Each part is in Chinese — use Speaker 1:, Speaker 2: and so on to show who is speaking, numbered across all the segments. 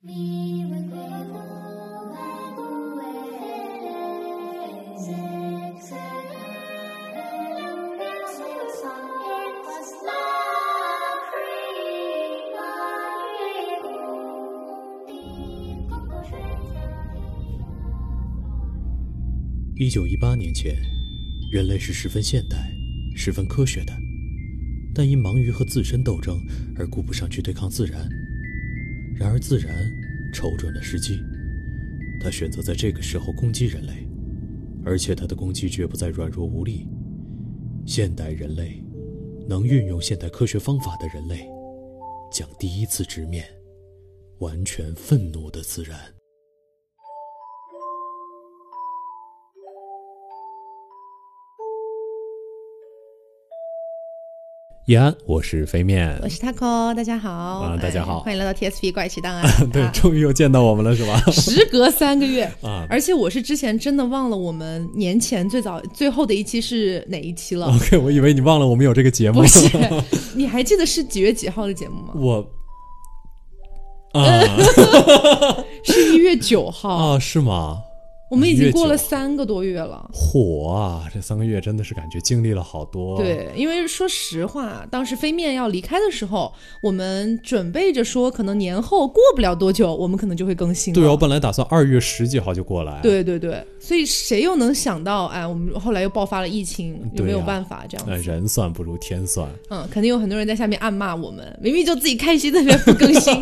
Speaker 1: 一九一八年前，人类是十分现代、十分科学的，但因忙于和自身斗争而顾不上去对抗自然。然而，自然瞅准了时机，他选择在这个时候攻击人类，而且他的攻击绝不再软弱无力。现代人类，能运用现代科学方法的人类，将第一次直面完全愤怒的自然。易安，我是飞面，
Speaker 2: 我是 Taco，大家好，
Speaker 1: 啊大家好
Speaker 2: 哎欢迎来到 TSP 怪奇档案。
Speaker 1: 对，
Speaker 2: 啊
Speaker 1: 终于又见到我们了，是吧？
Speaker 2: 时隔三个月
Speaker 1: 啊
Speaker 2: 而且我是之前真的忘了我们年前最早最后的一期是哪一期了。
Speaker 1: OK，我以为你忘了我们有这个节目。
Speaker 2: 不是，你还记得是几月几号的节目吗？
Speaker 1: 我啊
Speaker 2: 是一月九号。
Speaker 1: 啊，是吗？
Speaker 2: 我们已经过了
Speaker 1: 1月9
Speaker 2: 三个多月了。
Speaker 1: 火啊！这三个月真的是感觉经历了好多。，
Speaker 2: 对，因为说实话，当时飞面要离开的时候，我们准备着说，可能年后过不了多久，我们可能就会更新了。
Speaker 1: 对，我本来打算二月十几号就过来。，
Speaker 2: 对对对，所以谁又能想到，哎，我们后来又爆发了疫情，有没有办法这样
Speaker 1: 那
Speaker 2: 子？
Speaker 1: 人算不如天算。
Speaker 2: 嗯，肯定有很多人在下面暗骂我们，明明就自己开心，特别不更新。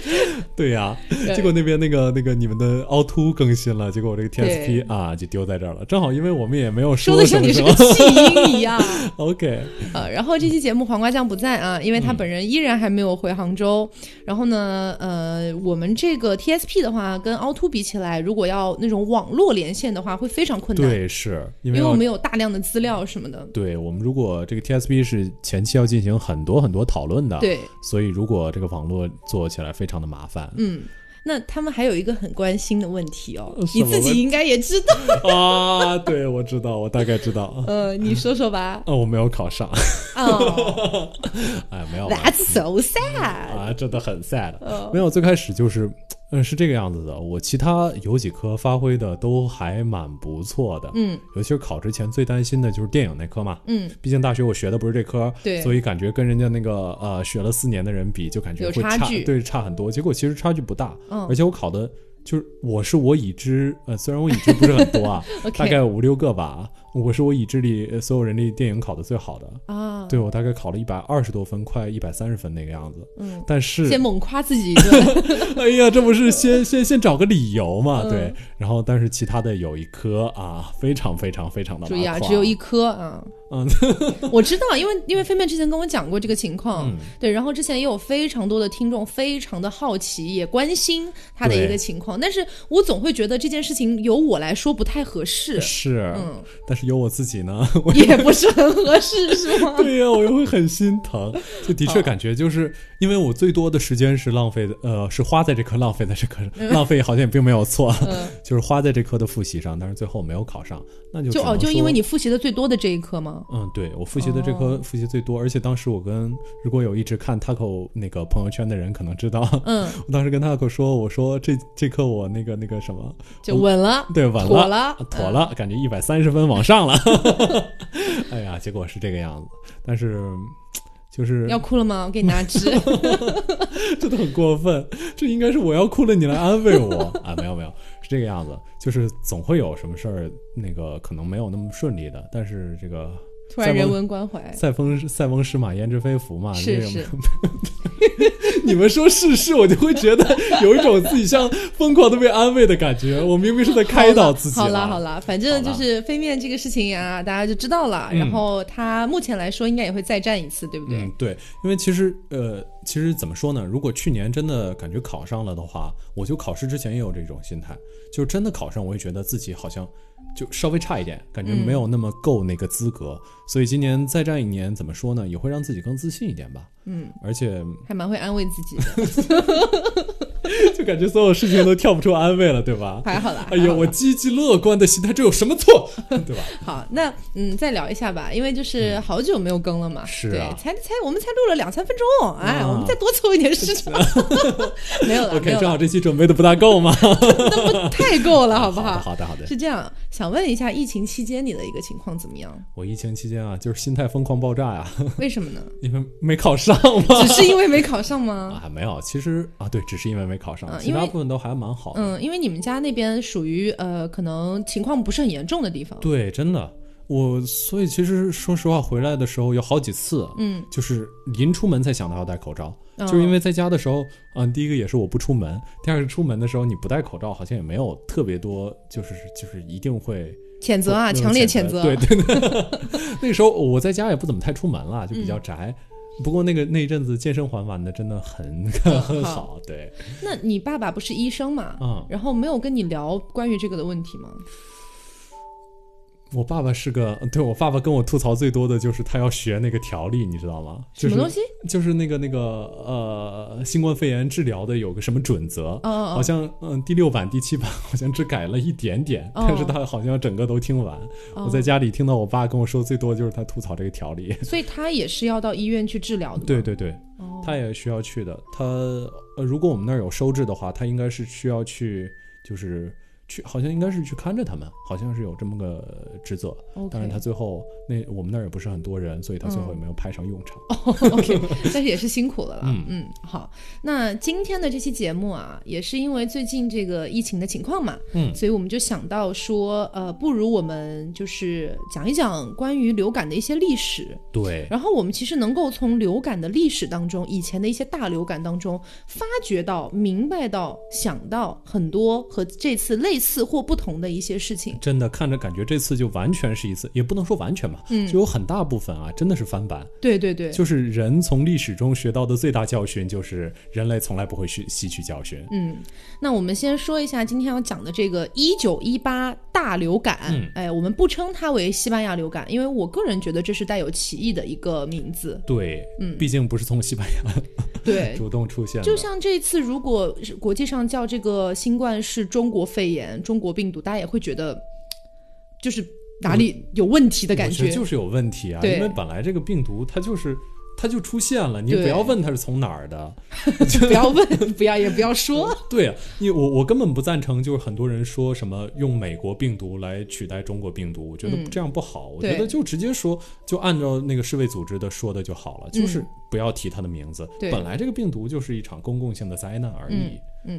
Speaker 1: 对呀，结果那边那个那个你们的凹凸更新了，结果我这个 TSP 啊就丢在这儿了。正好因为我们也没有
Speaker 2: 说的像你是个弃婴一样。
Speaker 1: OK，
Speaker 2: 呃，然后这期节目黄瓜酱不在啊，因为他
Speaker 1: 嗯
Speaker 2: 本人依然还没有回杭州。然后呢，呃，我们这个 TSP 的话，跟凹凸比起来，如果要那种网络连线的话，会非常困难，
Speaker 1: 对，是因为
Speaker 2: 我们有大量的资料什么的。
Speaker 1: 对我们如果这个 TSP 是前期要进行很多很多讨论的，，
Speaker 2: 对，
Speaker 1: 所以如果这个网络做起来非常的麻烦。
Speaker 2: 嗯。那他们还有一个很关心的问题哦，你自己应该也知道。
Speaker 1: 啊，对，我知道，我大概知道。
Speaker 2: 呃，你说说吧。
Speaker 1: 哦，我没有考上，
Speaker 2: 哦、
Speaker 1: 哎，没有
Speaker 2: t h a t s so sad。
Speaker 1: 啊，真的很 sad。
Speaker 2: 哦
Speaker 1: 没有，最开始就是，嗯，是这个样子的。我其他有几科发挥的都还蛮不错的，
Speaker 2: 嗯
Speaker 1: 尤其是考之前最担心的就是电影那科嘛。
Speaker 2: 嗯，
Speaker 1: 毕竟大学我学的不是这科，
Speaker 2: 对
Speaker 1: 所以感觉跟人家那个呃学了四年的人比，就感觉
Speaker 2: 有
Speaker 1: 会差，对，差很多。结果其实差距不大，
Speaker 2: 嗯
Speaker 1: 而且我考的就是我是我已知，呃，虽然我已知不是很多啊 大概五六个吧，我是我已知里呃所有人力电影考的最好的，
Speaker 2: 啊，
Speaker 1: 对我大概考了一百二十多分，快一百三十分那个样子。
Speaker 2: 嗯，
Speaker 1: 但是
Speaker 2: 先猛夸自己一顿。
Speaker 1: 哎呀，这不是 先先先找个理由嘛？
Speaker 2: 嗯。
Speaker 1: 对，然后但是其他的有一科啊，非常非常非常的
Speaker 2: 注意啊，只有一颗啊。
Speaker 1: 嗯，
Speaker 2: 我知道，因为因为飞面之前跟我讲过这个情况，
Speaker 1: 嗯。
Speaker 2: 对，然后之前也有非常多的听众非常的好奇，也关心他的一个情况，但是我总会觉得这件事情由我来说不太合适，
Speaker 1: 是，
Speaker 2: 嗯，
Speaker 1: 但是有我自己呢，我
Speaker 2: 也不是很合适，是吗？
Speaker 1: 对呀、我又会很心疼。就的确感觉就是因为我最多的时间是浪费的，呃，是花在这科浪费在这科上，浪费好像也并没有错，
Speaker 2: 嗯。
Speaker 1: 就是花在这科的复习上，但是最后没有考上，那就
Speaker 2: 就哦，就因为你复习的最多的这一科吗？
Speaker 1: 嗯，对我复习的这科
Speaker 2: 哦。
Speaker 1: 复习最多，而且当时我跟如果有一直看 Taco 那个朋友圈的人可能知道，
Speaker 2: 嗯，
Speaker 1: 我当时跟 Taco 说，我说这这课我那个那个什么，
Speaker 2: 就稳了，
Speaker 1: 对，稳
Speaker 2: 妥
Speaker 1: 了，
Speaker 2: 了，
Speaker 1: 妥了，感觉一百三十分往上了，哎呀，结果是这个样子，但是就是
Speaker 2: 嗯要哭了吗？我给你拿纸。
Speaker 1: 真的很过分，这应该是我要哭了，你来安慰我 啊？没有没有，是这个样子，就是总会有什么事儿，那个可能没有那么顺利的，但是这个
Speaker 2: 突然人文关怀，
Speaker 1: 塞翁塞翁失马焉知非福嘛，这个
Speaker 2: 是是，
Speaker 1: 你们说是是，我就会觉得有一种自己像疯狂的被安慰的感觉。我明明是在开导自己
Speaker 2: 好
Speaker 1: 了
Speaker 2: 啦好啦，反正就是飞面这个事情啊，大家就知道了。
Speaker 1: 嗯
Speaker 2: 然后他目前来说应该也会再战一次，对不对？
Speaker 1: 嗯，对，因为其实呃，其实怎么说呢？如果去年真的感觉考上了的话，我就考试之前也有这种心态，就是真的考上，我也觉得自己好像就稍微差一点，感觉没有那么够那个资格。所以今年再战一年，怎么说呢？也会让自己更自信一点吧。
Speaker 2: 嗯，
Speaker 1: 而且
Speaker 2: 还蛮会安慰自己的。
Speaker 1: 就感觉所有事情都跳不出安慰了，对吧？
Speaker 2: 还好啦。
Speaker 1: 哎呀，
Speaker 2: 还好啦
Speaker 1: 我积极乐观的心态，这有什么错，对吧？
Speaker 2: 好，那嗯，再聊一下吧，因为就是好久没有更了嘛，对，
Speaker 1: 是啊
Speaker 2: 才才我们才录了两三分钟，哎，
Speaker 1: 啊
Speaker 2: 我们再多凑一点时长，没有了
Speaker 1: ，OK，正好这期准备的不大够吗？那不。
Speaker 2: 太够了，好不
Speaker 1: 好的，
Speaker 2: 好？
Speaker 1: 好的，好的。
Speaker 2: 是这样，想问一下，疫情期间你的一个情况怎么样？
Speaker 1: 我疫情期间啊，就是心态疯狂爆炸呀，
Speaker 2: 为什么呢？
Speaker 1: 因为没考上嘛。
Speaker 2: 只是因为没考上吗？
Speaker 1: 啊，没有，其实啊，对，只是因为没考上，其
Speaker 2: 嗯因为
Speaker 1: 他部分都还蛮好的。
Speaker 2: 嗯，因为你们家那边属于呃，可能情况不是很严重的地方。
Speaker 1: 对，真的，我所以其实说实话，回来的时候有好几次，
Speaker 2: 嗯，
Speaker 1: 就是临出门才想到要戴口罩，
Speaker 2: 嗯
Speaker 1: 就是因为在家的时候，嗯，第一个也是我不出门，第二个出门的时候你不戴口罩，好像也没有特别多，就是就是一定会
Speaker 2: 谴责啊，强烈
Speaker 1: 谴
Speaker 2: 谴责。
Speaker 1: 对对对，那个时候我在家也不怎么太出门了，就比
Speaker 2: 嗯
Speaker 1: 较宅。不过那个那一阵子健身环玩的真的很很
Speaker 2: 好
Speaker 1: 好，对，
Speaker 2: 那你爸爸不是医生嘛？
Speaker 1: 嗯，
Speaker 2: 然后没有跟你聊关于这个的问题吗？
Speaker 1: 我爸爸是个，对我爸爸跟我吐槽最多的就是他要学那个条例，你知道吗？就是
Speaker 2: 什么东西？
Speaker 1: 就是那个那个呃，新冠肺炎治疗的有个什么准则，
Speaker 2: 哦哦
Speaker 1: 好像嗯第六版、第七版好像只改了一点点，
Speaker 2: 哦
Speaker 1: 但是他好像整个都听完。我在家里听到我爸跟我说最多就是他吐槽这个条例。
Speaker 2: 所以他也是要到医院去治疗的吗？
Speaker 1: 对对对，
Speaker 2: 哦，
Speaker 1: 他也需要去的。他呃，如果我们那儿有收治的话，他应该是需要去，就是去，好像应该是去看着他们，好像是有这么个职责。当然，他最后那我们那儿也不是很多人，所以他最后也没有派上用场。
Speaker 2: OK，但是也是辛苦了啦。
Speaker 1: 嗯
Speaker 2: 好，那今天的这期节目啊，也是因为最近这个疫情的情况嘛，
Speaker 1: 嗯
Speaker 2: 所以我们就想到说，呃，不如我们就是讲一讲关于流感的一些历史。
Speaker 1: 对，
Speaker 2: 然后我们其实能够从流感的历史当中，以前的一些大流感当中，发掘到、明白到、想到很多和这次类似或不同的一些事情。
Speaker 1: 真的看着感觉这次就完全是一次，也不能说完全吧，
Speaker 2: 嗯
Speaker 1: 就有很大部分啊，真的是翻版。
Speaker 2: 对对对，
Speaker 1: 就是人从历史中学到的最大教训，就是人类从来不会吸吸取教训。
Speaker 2: 嗯，那我们先说一下今天要讲的这个一九一八大流感。
Speaker 1: 嗯
Speaker 2: 哎，我们不称它为西班牙流感，因为我个人觉得这是带有歧义的一个名字。
Speaker 1: 对，
Speaker 2: 嗯
Speaker 1: 毕竟不是从西班牙
Speaker 2: 对，
Speaker 1: 主动出现的，
Speaker 2: 就像这次如果国际上叫这个新冠是中国肺炎、中国病毒，大家也会觉得就是哪里有问题的感
Speaker 1: 我觉得就是有问题啊，因为本来这个病毒它就是它就出现了，你不要问它是从哪儿的。
Speaker 2: 就不要问，不要也不要说。
Speaker 1: 对啊，因为我我根本不赞成，就是很多人说什么用美国病毒来取代中国病毒，我觉得
Speaker 2: 嗯
Speaker 1: 这样不好。我觉得就直接说，就按照那个世卫组织的说的就好了，就是不要提它的名字。本来这个病毒就是一场公共性的灾难而已。
Speaker 2: 嗯，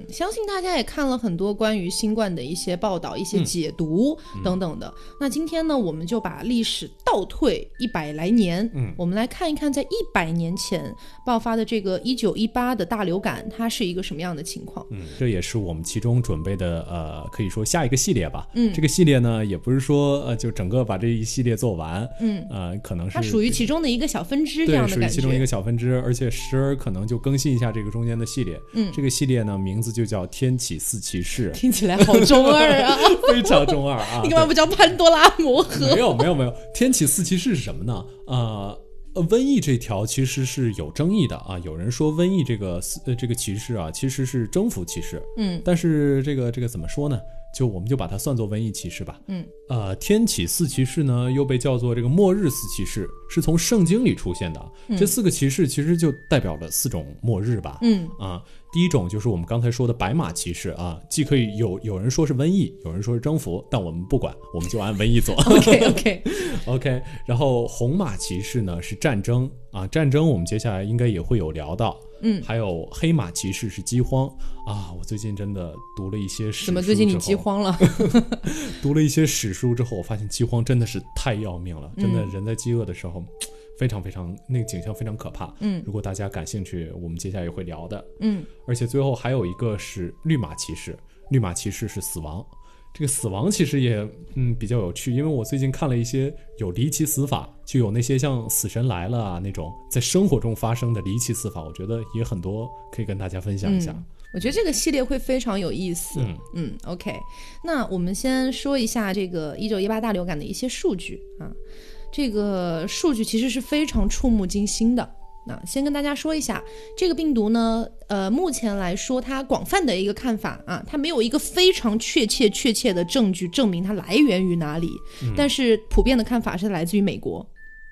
Speaker 2: 相信大家也看了很多关于新冠的一些报道、一些解读、等等的。那今天呢，我们就把历史倒退一百来年，
Speaker 1: 嗯
Speaker 2: 我们来看一看，在一百年前爆发的这个一九一八的大流感，它是一个什么样的情况？
Speaker 1: 嗯，这也是我们其中准备的，呃，可以说下一个系列吧。
Speaker 2: 嗯
Speaker 1: 这个系列呢，也不是说呃就整个把这一系列做完，
Speaker 2: 嗯，
Speaker 1: 呃，可能是
Speaker 2: 它属于其中的一个小分支这
Speaker 1: 对，
Speaker 2: 样的感
Speaker 1: 属于其中一个。小分支，而且时而可能就更新一下这个中间的系列。
Speaker 2: 嗯
Speaker 1: 这个系列呢，名字就叫《天启四骑士》，
Speaker 2: 听起来好中二啊！
Speaker 1: 非常中二啊！
Speaker 2: 你干嘛不叫潘多拉魔盒？
Speaker 1: 没有没有没有，天启四骑士是什么呢？呃。呃，瘟疫这条其实是有争议的啊。有人说瘟疫这个四呃这个骑士啊，其实是征服骑士，
Speaker 2: 嗯
Speaker 1: 但是这个这个怎么说呢？就我们就把它算作瘟疫骑士吧。
Speaker 2: 嗯，
Speaker 1: 呃，天启四骑士呢，又被叫做这个末日四骑士，是从圣经里出现的。这四个骑士其实就代表了四种末日吧。
Speaker 2: 嗯
Speaker 1: 啊，第一种就是我们刚才说的白马骑士啊，既可以有有人说是瘟疫，有人说是征服，但我们不管，我们就按瘟疫做。
Speaker 2: OK
Speaker 1: OK，OK，然后红马骑士呢是战争啊，战争我们接下来应该也会有聊到。
Speaker 2: 嗯，
Speaker 1: 还有黑马骑士是饥荒啊，我最近真的读了一些史书
Speaker 2: 怎么最近你饥？荒了？
Speaker 1: 读了一些史书之后，我发现饥荒真的是太要命了，真的
Speaker 2: 嗯
Speaker 1: 人在饥饿的时候。非常非常，那个景象非常可怕。
Speaker 2: 嗯
Speaker 1: 如果大家感兴趣，我们接下来也会聊的。
Speaker 2: 嗯
Speaker 1: 而且最后还有一个是绿马骑士，绿马骑士是死亡。这个死亡其实也嗯比较有趣，因为我最近看了一些有离奇死法，就有那些像死神来了啊那种在生活中发生的离奇死法，我觉得也很多可以跟大家分享一下。
Speaker 2: 嗯我觉得这个系列会非常有意思。
Speaker 1: 嗯
Speaker 2: 嗯，OK，那我们先说一下这个一九一八大流感的一些数据啊。这个数据其实是非常触目惊心的。那先跟大家说一下，这个病毒呢，呃，目前来说，它广泛的一个看法啊，它没有一个非常确切确切的证据证明它来源于哪里，但是普遍的看法是来自于美国。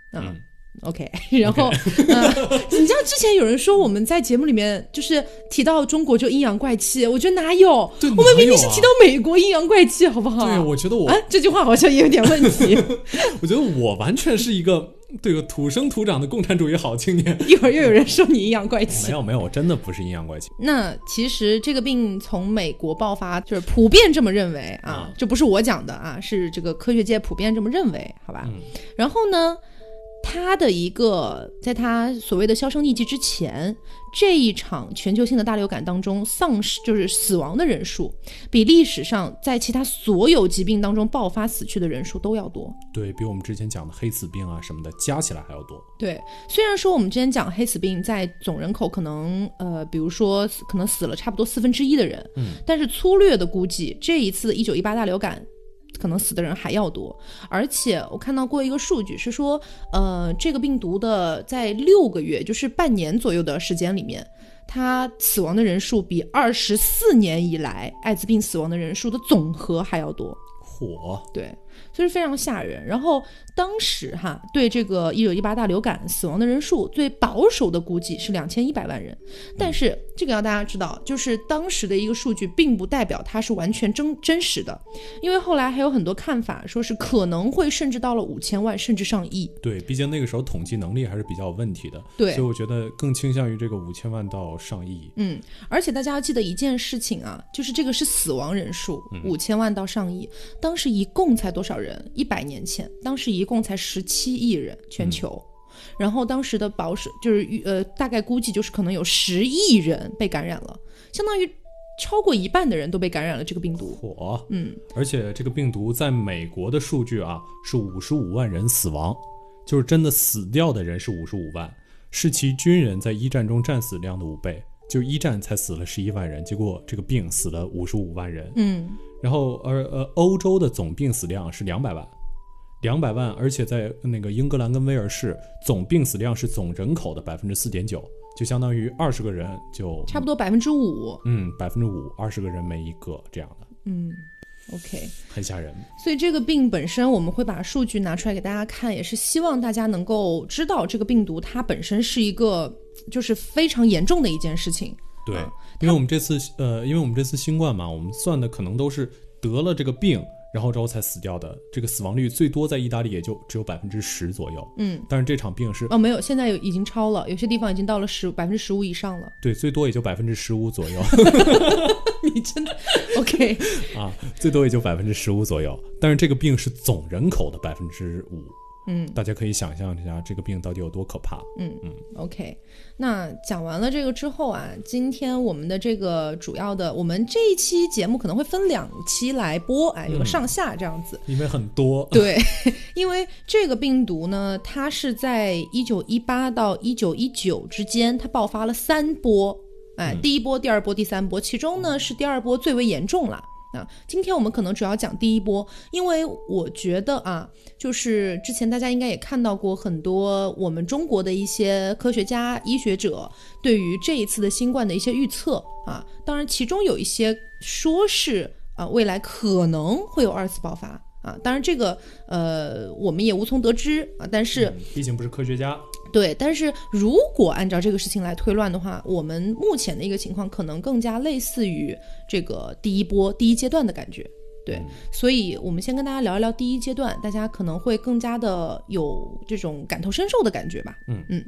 Speaker 2: 啊
Speaker 1: 嗯
Speaker 2: OK，然后，呃，你知道之前有人说我们在节目里面就是提到中国就阴阳怪气，我觉得哪有？
Speaker 1: 对
Speaker 2: 我们明明是提到美国阴阳怪气，好不好？
Speaker 1: 对，我觉得我，
Speaker 2: 哎，这句话好像也有点问题。
Speaker 1: 我觉得我完全是一个这个土生土长的共产主义好青年。
Speaker 2: 一会儿又有人说你阴阳怪气没。
Speaker 1: 有没有，我真的不是阴阳怪气。
Speaker 2: 那其实这个病从美国爆发，就是普遍这么认为啊
Speaker 1: 啊，
Speaker 2: 这不是我讲的啊，是这个科学界普遍这么认为，好吧？
Speaker 1: 嗯
Speaker 2: 然后呢，它的一个在他所谓的销声匿迹之前，这一场全球性的大流感当中，丧失就是死亡的人数，比历史上在其他所有疾病当中爆发死去的人数都要多。
Speaker 1: 对比我们之前讲的黑死病啊什么的加起来还要多。
Speaker 2: 对，虽然说我们之前讲黑死病在总人口可能呃，比如说可能死了差不多四分之一的人，
Speaker 1: 嗯，
Speaker 2: 但是粗略的估计，这一次一九一八大流感。可能死的人还要多，而且我看到过一个数据是说，呃，这个病毒的在六个月，就是半年左右的时间里面，它死亡的人数比二十四年以来艾滋病死亡的人数的总和还要多。
Speaker 1: 火，
Speaker 2: 对，所以非常吓人。然后当时哈，对这个一九一八大流感死亡的人数最保守的估计是两千一百万人，但是这个要大家知道，就是当时的一个数据，并不代表它是完全真真实的，因为后来还有很多看法，说是可能会甚至到了五千万，甚至上亿。
Speaker 1: 对，毕竟那个时候统计能力还是比较有问题的。
Speaker 2: 对
Speaker 1: 所以我觉得更倾向于这个五千万到上亿。
Speaker 2: 嗯，而且大家要记得一件事情啊，就是这个是死亡人数五千万到上亿，当时一共才多少人？一百年前，当时一共才十七亿人，全球。然后当时的保守就是呃，大概估计就是可能有十亿人被感染了，相当于超过一半的人都被感染了这个病毒。
Speaker 1: 火，
Speaker 2: 嗯，
Speaker 1: 而且这个病毒在美国的数据啊是五十五万人死亡，就是真的死掉的人是五十五万，是其军人在一战中战死量的五倍。就一战才死了十一万人，结果这个病死了五十五万人。
Speaker 2: 嗯，
Speaker 1: 然后而呃，欧洲的总病死量是两百万，两百万，而且在那个英格兰跟威尔士，总病死量是总人口的百分之四点九，就相当于二十个人就
Speaker 2: 差不多百分之五。
Speaker 1: 嗯百分之五，二十个人没一个这样的，
Speaker 2: 嗯，OK。
Speaker 1: 很吓人。
Speaker 2: 所以这个病本身，我们会把数据拿出来给大家看，也是希望大家能够知道这个病毒它本身是一个就是非常严重的一件事情。
Speaker 1: 对
Speaker 2: 啊，
Speaker 1: 因为我们这次呃，因为我们这次新冠嘛，我们算的可能都是得了这个病，然后之后才死掉的，这个死亡率最多在意大利也就只有百分之十左右。
Speaker 2: 嗯，
Speaker 1: 但是这场病是
Speaker 2: 哦，没有，现在有已经超了，有些地方已经到了十百分之十五以上了。
Speaker 1: 对最多也就百分之十五左右
Speaker 2: 你真的 OK？
Speaker 1: 啊，最多也就百分之十五左右。但是这个病是总人口的百分之五，
Speaker 2: 嗯
Speaker 1: 大家可以想象一下这个病到底有多可怕。
Speaker 2: 嗯嗯，OK。那讲完了这个之后啊，今天我们的这个主要的，我们这一期节目可能会分两期来播，哎，有个上下这样子。
Speaker 1: 因为很多，
Speaker 2: 对，因为这个病毒呢，它是在一九一八到一九一九之间，它爆发了三波，哎，第一波、第二波、第三波，其中呢是第二波最为严重了。啊，今天我们可能主要讲第一波，因为我觉得啊，就是之前大家应该也看到过很多我们中国的一些科学家、医学者对于这一次的新冠的一些预测啊，当然其中有一些说是啊未来可能会有二次爆发啊，当然这个呃我们也无从得知啊，但是。
Speaker 1: 毕竟不是科学家。
Speaker 2: 对，但是如果按照这个事情来推断的话，我们目前的一个情况可能更加类似于这个第一波第一阶段的感觉。对，所以我们先跟大家聊一聊第一阶段，大家可能会更加的有这种感同身受的感觉吧。
Speaker 1: 嗯
Speaker 2: 嗯，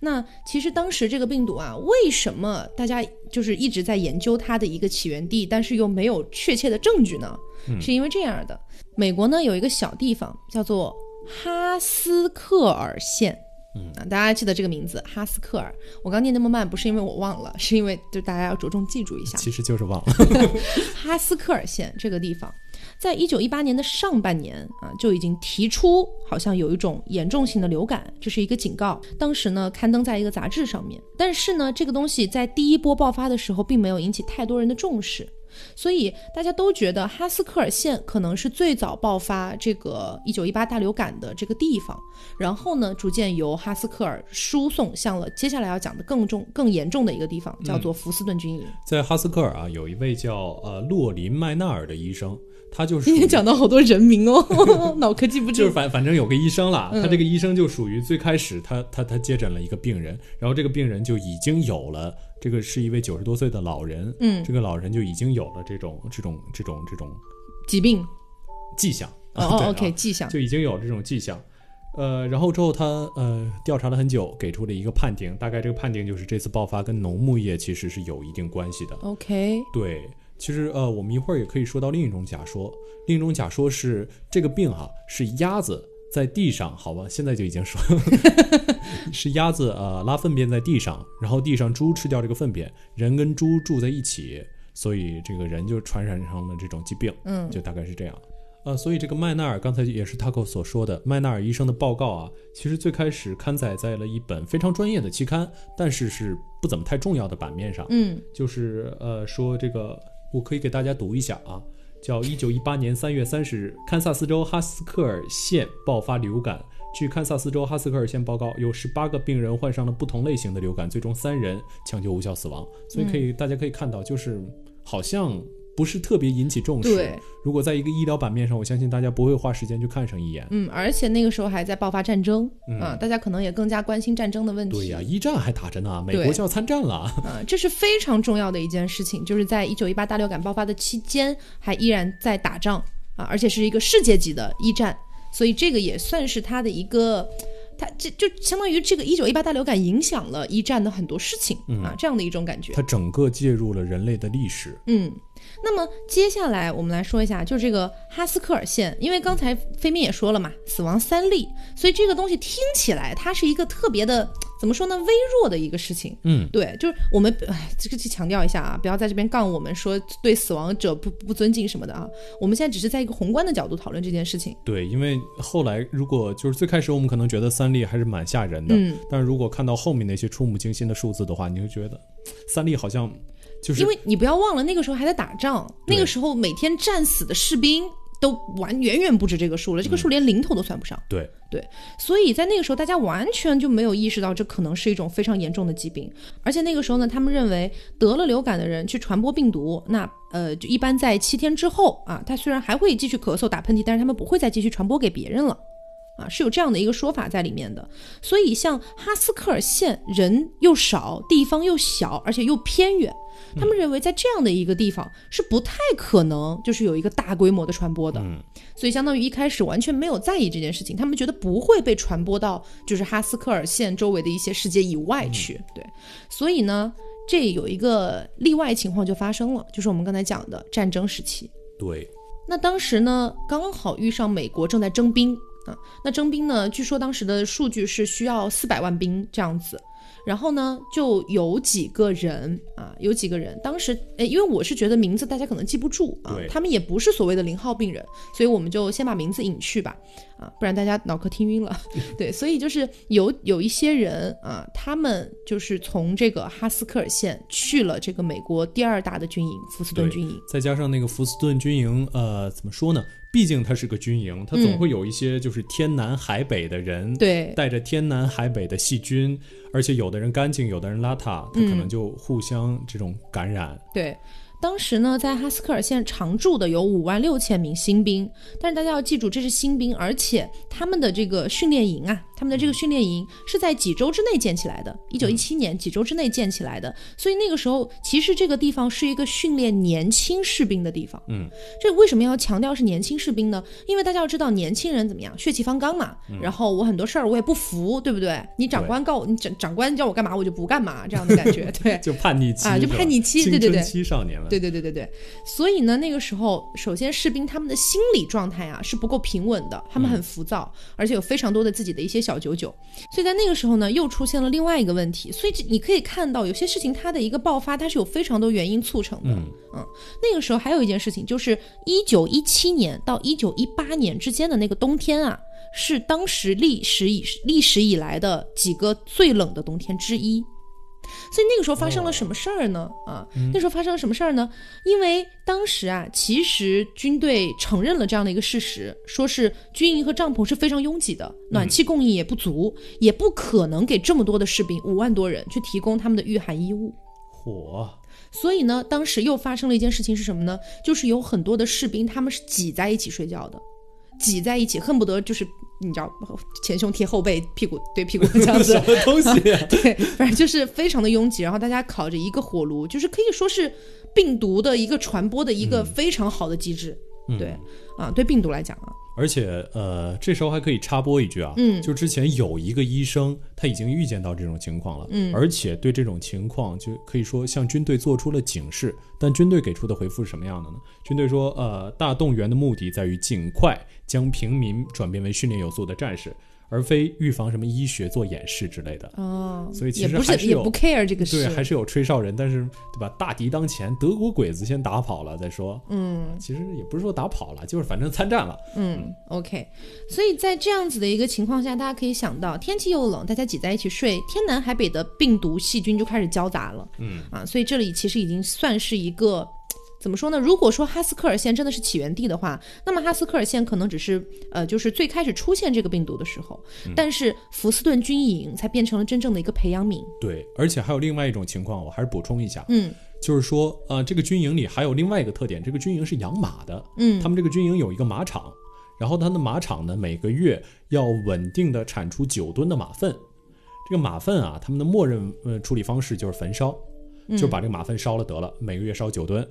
Speaker 2: 那其实当时这个病毒啊，为什么大家就是一直在研究它的一个起源地，但是又没有确切的证据呢？是因为这样的，美国呢有一个小地方叫做哈斯克尔县。嗯啊，大家记得这个名字哈斯克尔。我刚念那么慢，不是因为我忘了，是因为就大家要着重记住一下。
Speaker 1: 其实就是忘了。
Speaker 2: 哈斯克尔县这个地方，在一九一八年的上半年啊，就已经提出好像有一种严重性的流感，这是一个警告。当时呢，刊登在一个杂志上面。但是呢，这个东西在第一波爆发的时候，并没有引起太多人的重视。所以大家都觉得哈斯科尔县可能是最早爆发这个一九一八大流感的这个地方，然后呢，逐渐由哈斯科尔输送向了接下来要讲的更重、更严重的一个地方，叫做福斯顿军营。
Speaker 1: 在哈斯科尔啊，有一位叫呃洛林麦纳尔的医生，他就是
Speaker 2: 今天讲到好多人名哦，脑科记不住。
Speaker 1: 就是反反正有个医生啦，
Speaker 2: 嗯
Speaker 1: 他这个医生就属于最开始他他他接诊了一个病人，然后这个病人就已经有了这个是一位九十多岁的老人，
Speaker 2: 嗯
Speaker 1: 这个老人就已经有了这种这种这种这种
Speaker 2: 疾病
Speaker 1: 迹象，
Speaker 2: 哦，OK，迹象。
Speaker 1: 就已经有这种迹象。呃，然后之后他呃调查了很久，给出了一个判定，大概这个判定就是这次爆发跟农牧业其实是有一定关系的。
Speaker 2: OK，
Speaker 1: 对，其实呃，我们一会儿也可以说到另一种假说，另一种假说是这个病啊、是鸭子在地上，好吧，现在就已经说 是鸭子呃拉粪便在地上，然后地上猪吃掉这个粪便，人跟猪住在一起，所以这个人就传染上了这种疾病，
Speaker 2: 嗯
Speaker 1: 就大概是这样。呃，所以这个麦纳尔刚才也是 Taco 所说的，麦纳尔医生的报告啊，其实最开始刊载在了一本非常专业的期刊，但是是不怎么太重要的版面上。
Speaker 2: 嗯
Speaker 1: 就是呃说这个，我可以给大家读一下啊，叫一九一八年三月三十日，堪萨斯州哈斯克尔县爆发流感。据堪萨斯州哈斯克尔县报告，有十八个病人患上了不同类型的流感，最终三人抢救无效死亡。所以可以、大家可以看到，就是好像不是特别引起重视。
Speaker 2: 对，
Speaker 1: 如果在一个医疗版面上，我相信大家不会花时间去看上一眼。
Speaker 2: 嗯，而且那个时候还在爆发战争啊，大家可能也更加关心战争的问题。
Speaker 1: 对呀、一战还打着呢，美国就要参战了。
Speaker 2: 啊，这是非常重要的一件事情，就是在一九一八大流感爆发的期间，还依然在打仗啊，而且是一个世界级的一战，所以这个也算是他的一个，它这就相当于这个一九一八大流感影响了一战的很多事情、啊，这样的一种感觉。
Speaker 1: 它整个介入了人类的历史。
Speaker 2: 嗯，那么接下来我们来说一下，就是这个哈斯克尔县，因为刚才飞明也说了嘛，死亡三例，所以这个东西听起来它是一个特别的，怎么说呢，微弱的一个事情。
Speaker 1: 嗯，
Speaker 2: 对，就是我们，哎，这个去强调一下啊，不要在这边杠我们说对死亡者不不尊敬什么的啊。我们现在只是在一个宏观的角度讨论这件事情。
Speaker 1: 对，因为后来如果就是最开始我们可能觉得三例还是蛮吓人的，
Speaker 2: 嗯，
Speaker 1: 但是如果看到后面那些触目惊心的数字的话，你会觉得三例好像就是
Speaker 2: 因为你不要忘了，那个时候还在打仗，那个时候每天战死的士兵都完远远不止这个数了，这个数连零头都算不上。
Speaker 1: 对对
Speaker 2: 所以在那个时候，大家完全就没有意识到这可能是一种非常严重的疾病，而且那个时候呢，他们认为得了流感的人去传播病毒，那呃，就一般在七天之后啊，他虽然还会继续咳嗽、打喷嚏，但是他们不会再继续传播给别人了。啊，是有这样的一个说法在里面的，所以像哈斯克尔县人又少，地方又小，而且又偏远，他们认为在这样的一个地方是不太可能就是有一个大规模的传播的。
Speaker 1: 嗯
Speaker 2: 所以相当于一开始完全没有在意这件事情，他们觉得不会被传播到就是哈斯克尔县周围的一些世界以外去。对，所以呢，这有一个例外情况就发生了，就是我们刚才讲的战争时期。
Speaker 1: 对，
Speaker 2: 那当时呢，刚好遇上美国正在征兵啊。那征兵呢，据说当时的数据是需要四百万兵这样子。然后呢，就有几个人啊，有几个人，当时，诶，因为我是觉得名字大家可能记不住啊，他们也不是所谓的零号病人，所以我们就先把名字隐去吧，啊，不然大家脑壳听晕了。对，所以就是有有一些人啊，他们就是从这个哈斯克尔县去了这个美国第二大的军营福斯顿军营，
Speaker 1: 再加上那个福斯顿军营，呃，怎么说呢？毕竟它是个军营，它总
Speaker 2: 嗯
Speaker 1: 会有一些就是天南海北的人，
Speaker 2: 对，
Speaker 1: 带着天南海北的细菌，而且有的人干净，有的人邋遢，他可
Speaker 2: 嗯
Speaker 1: 能就互相这种感染。
Speaker 2: 对，当时呢，在哈斯克尔县常驻的有五万六千名新兵，但是大家要记住，这是新兵，而且他们的这个训练营啊，他们的这个训练营是在几周之内建起来的，一九一七年几周之内建起来的，所以那个时候其实这个地方是一个训练年轻士兵的地方。
Speaker 1: 嗯，
Speaker 2: 这为什么要强调是年轻士兵呢？因为大家要知道，年轻人怎么样，血气方刚嘛。然后我很多事儿我也不服，对不对？你长官告我，你长长官叫我干嘛我就不干嘛，这样的感觉，对。
Speaker 1: 就叛逆期
Speaker 2: 啊就叛逆期
Speaker 1: 青
Speaker 2: 对对对
Speaker 1: 春期少年了。
Speaker 2: 对对对对对，所以呢，那个时候，首先士兵他们的心理状态啊是不够平稳的，他们很浮躁，而且有非常多的自己的一些小九九，所以在那个时候呢，又出现了另外一个问题。所以这你可以看到，有些事情它的一个爆发，它是有非常多原因促成的。
Speaker 1: 嗯
Speaker 2: 那个时候还有一件事情，就是一九一七年到一九一八年之间的那个冬天啊，是当时历史以历史以来的几个最冷的冬天之一。所以那个时候发生了什么事儿呢？啊，那时候发生了什么事儿呢？因为当时啊，其实军队承认了这样的一个事实，说是军营和帐篷是非常拥挤的，暖气供应也不足，也不可能给这么多的士兵五万多人去提供他们的御寒衣物。
Speaker 1: 火，
Speaker 2: 所以呢，当时又发生了一件事情是什么呢？就是有很多的士兵他们是挤在一起睡觉的，挤在一起，恨不得就是你知道前胸贴后背，屁股对屁股这样子
Speaker 1: 什。么东西？
Speaker 2: 对，反正就是非常的拥挤，然后大家烤着一个火炉，就是可以说是病毒的一个传播的一个非常好的机制。对啊，对病毒来讲啊，
Speaker 1: 而且呃，这时候还可以插播一句啊，
Speaker 2: 嗯
Speaker 1: 就之前有一个医生，他已经预见到这种情况了，
Speaker 2: 嗯
Speaker 1: 而且对这种情况就可以说向军队做出了警示。但军队给出的回复是什么样的呢？军队说，呃，大动员的目的在于尽快将平民转变为训练有素的战士，而非预防什么医学做演示之类的。
Speaker 2: 哦，
Speaker 1: 所以其实还是有
Speaker 2: 不是也不 care 这个事，
Speaker 1: 对，还是有吹哨人，但是对吧？大敌当前，德国鬼子先打跑了再说。
Speaker 2: 嗯
Speaker 1: 其实也不是说打跑了，就是反正参战了。
Speaker 2: 嗯，OK。所以在这样子的一个情况下，大家可以想到，天气又冷，大家挤在一起睡，天南海北的病毒细菌就开始交杂了。
Speaker 1: 嗯
Speaker 2: 啊，所以这里其实已经算是一个。怎么说呢？如果说哈斯克尔县真的是起源地的话，那么哈斯克尔县可能只是呃，就是最开始出现这个病毒的时候，但是福斯顿军营才变成了真正的一个培养皿。
Speaker 1: 对，而且还有另外一种情况，我还是补充一下，
Speaker 2: 嗯
Speaker 1: 就是说，呃，这个军营里还有另外一个特点，这个军营是养马的，
Speaker 2: 嗯
Speaker 1: 他们这个军营有一个马场，然后他的马场呢每个月要稳定的产出九吨的马粪，这个马粪啊，他们的默认呃处理方式就是焚烧。就把这个马粪烧了得了，每个月烧九吨。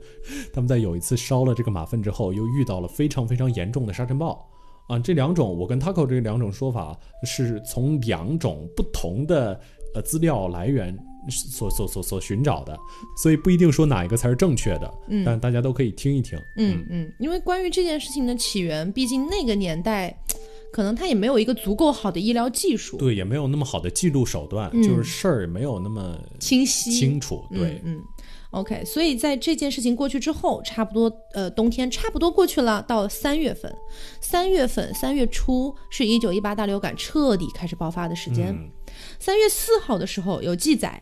Speaker 1: 他们在有一次烧了这个马粪之后，又遇到了非常非常严重的沙尘暴啊。这两种，我跟 Taco 这两种说法是从两种不同的呃资料来源所所所所寻找的，所以不一定说哪一个才是正确的，
Speaker 2: 嗯
Speaker 1: 但大家都可以听一听。
Speaker 2: 嗯嗯，因为关于这件事情的起源，毕竟那个年代，可能他也没有一个足够好的医疗技术，
Speaker 1: 对，也没有那么好的记录手段，
Speaker 2: 嗯
Speaker 1: 就是事儿也没有那么
Speaker 2: 清晰
Speaker 1: 清楚。对，
Speaker 2: 嗯嗯，OK，所以在这件事情过去之后，差不多呃冬天差不多过去了，到三月份，三月份三月初是一九一八大流感彻底开始爆发的时间。
Speaker 1: 嗯
Speaker 2: 三、月四号的时候有记载，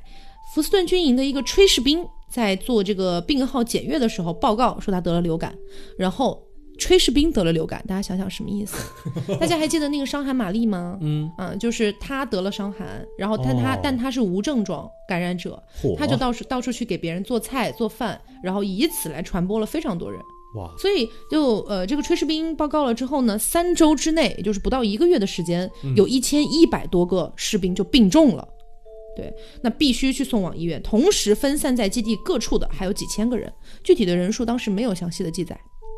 Speaker 2: 福斯顿军营的一个炊事兵在做这个病号检阅的时候报告说他得了流感，然后。炊事兵得了流感，大家想想什么意思？大家还记得那个伤寒玛丽吗？
Speaker 1: 嗯，
Speaker 2: 嗯，就是他得了伤寒，然后但他、
Speaker 1: 哦
Speaker 2: 但他是无症状感染者，
Speaker 1: 嚯
Speaker 2: 他就到处到处去给别人做菜做饭，然后以此来传播了非常多人。
Speaker 1: 哇，
Speaker 2: 所以就呃，这个炊事兵报告了之后呢，三周之内，也就是不到一个月的时间，有一千一百多个士兵就病重了。对，那必须去送往医院，同时分散在基地各处的还有几千个人，具体的人数当时没有详细的记载。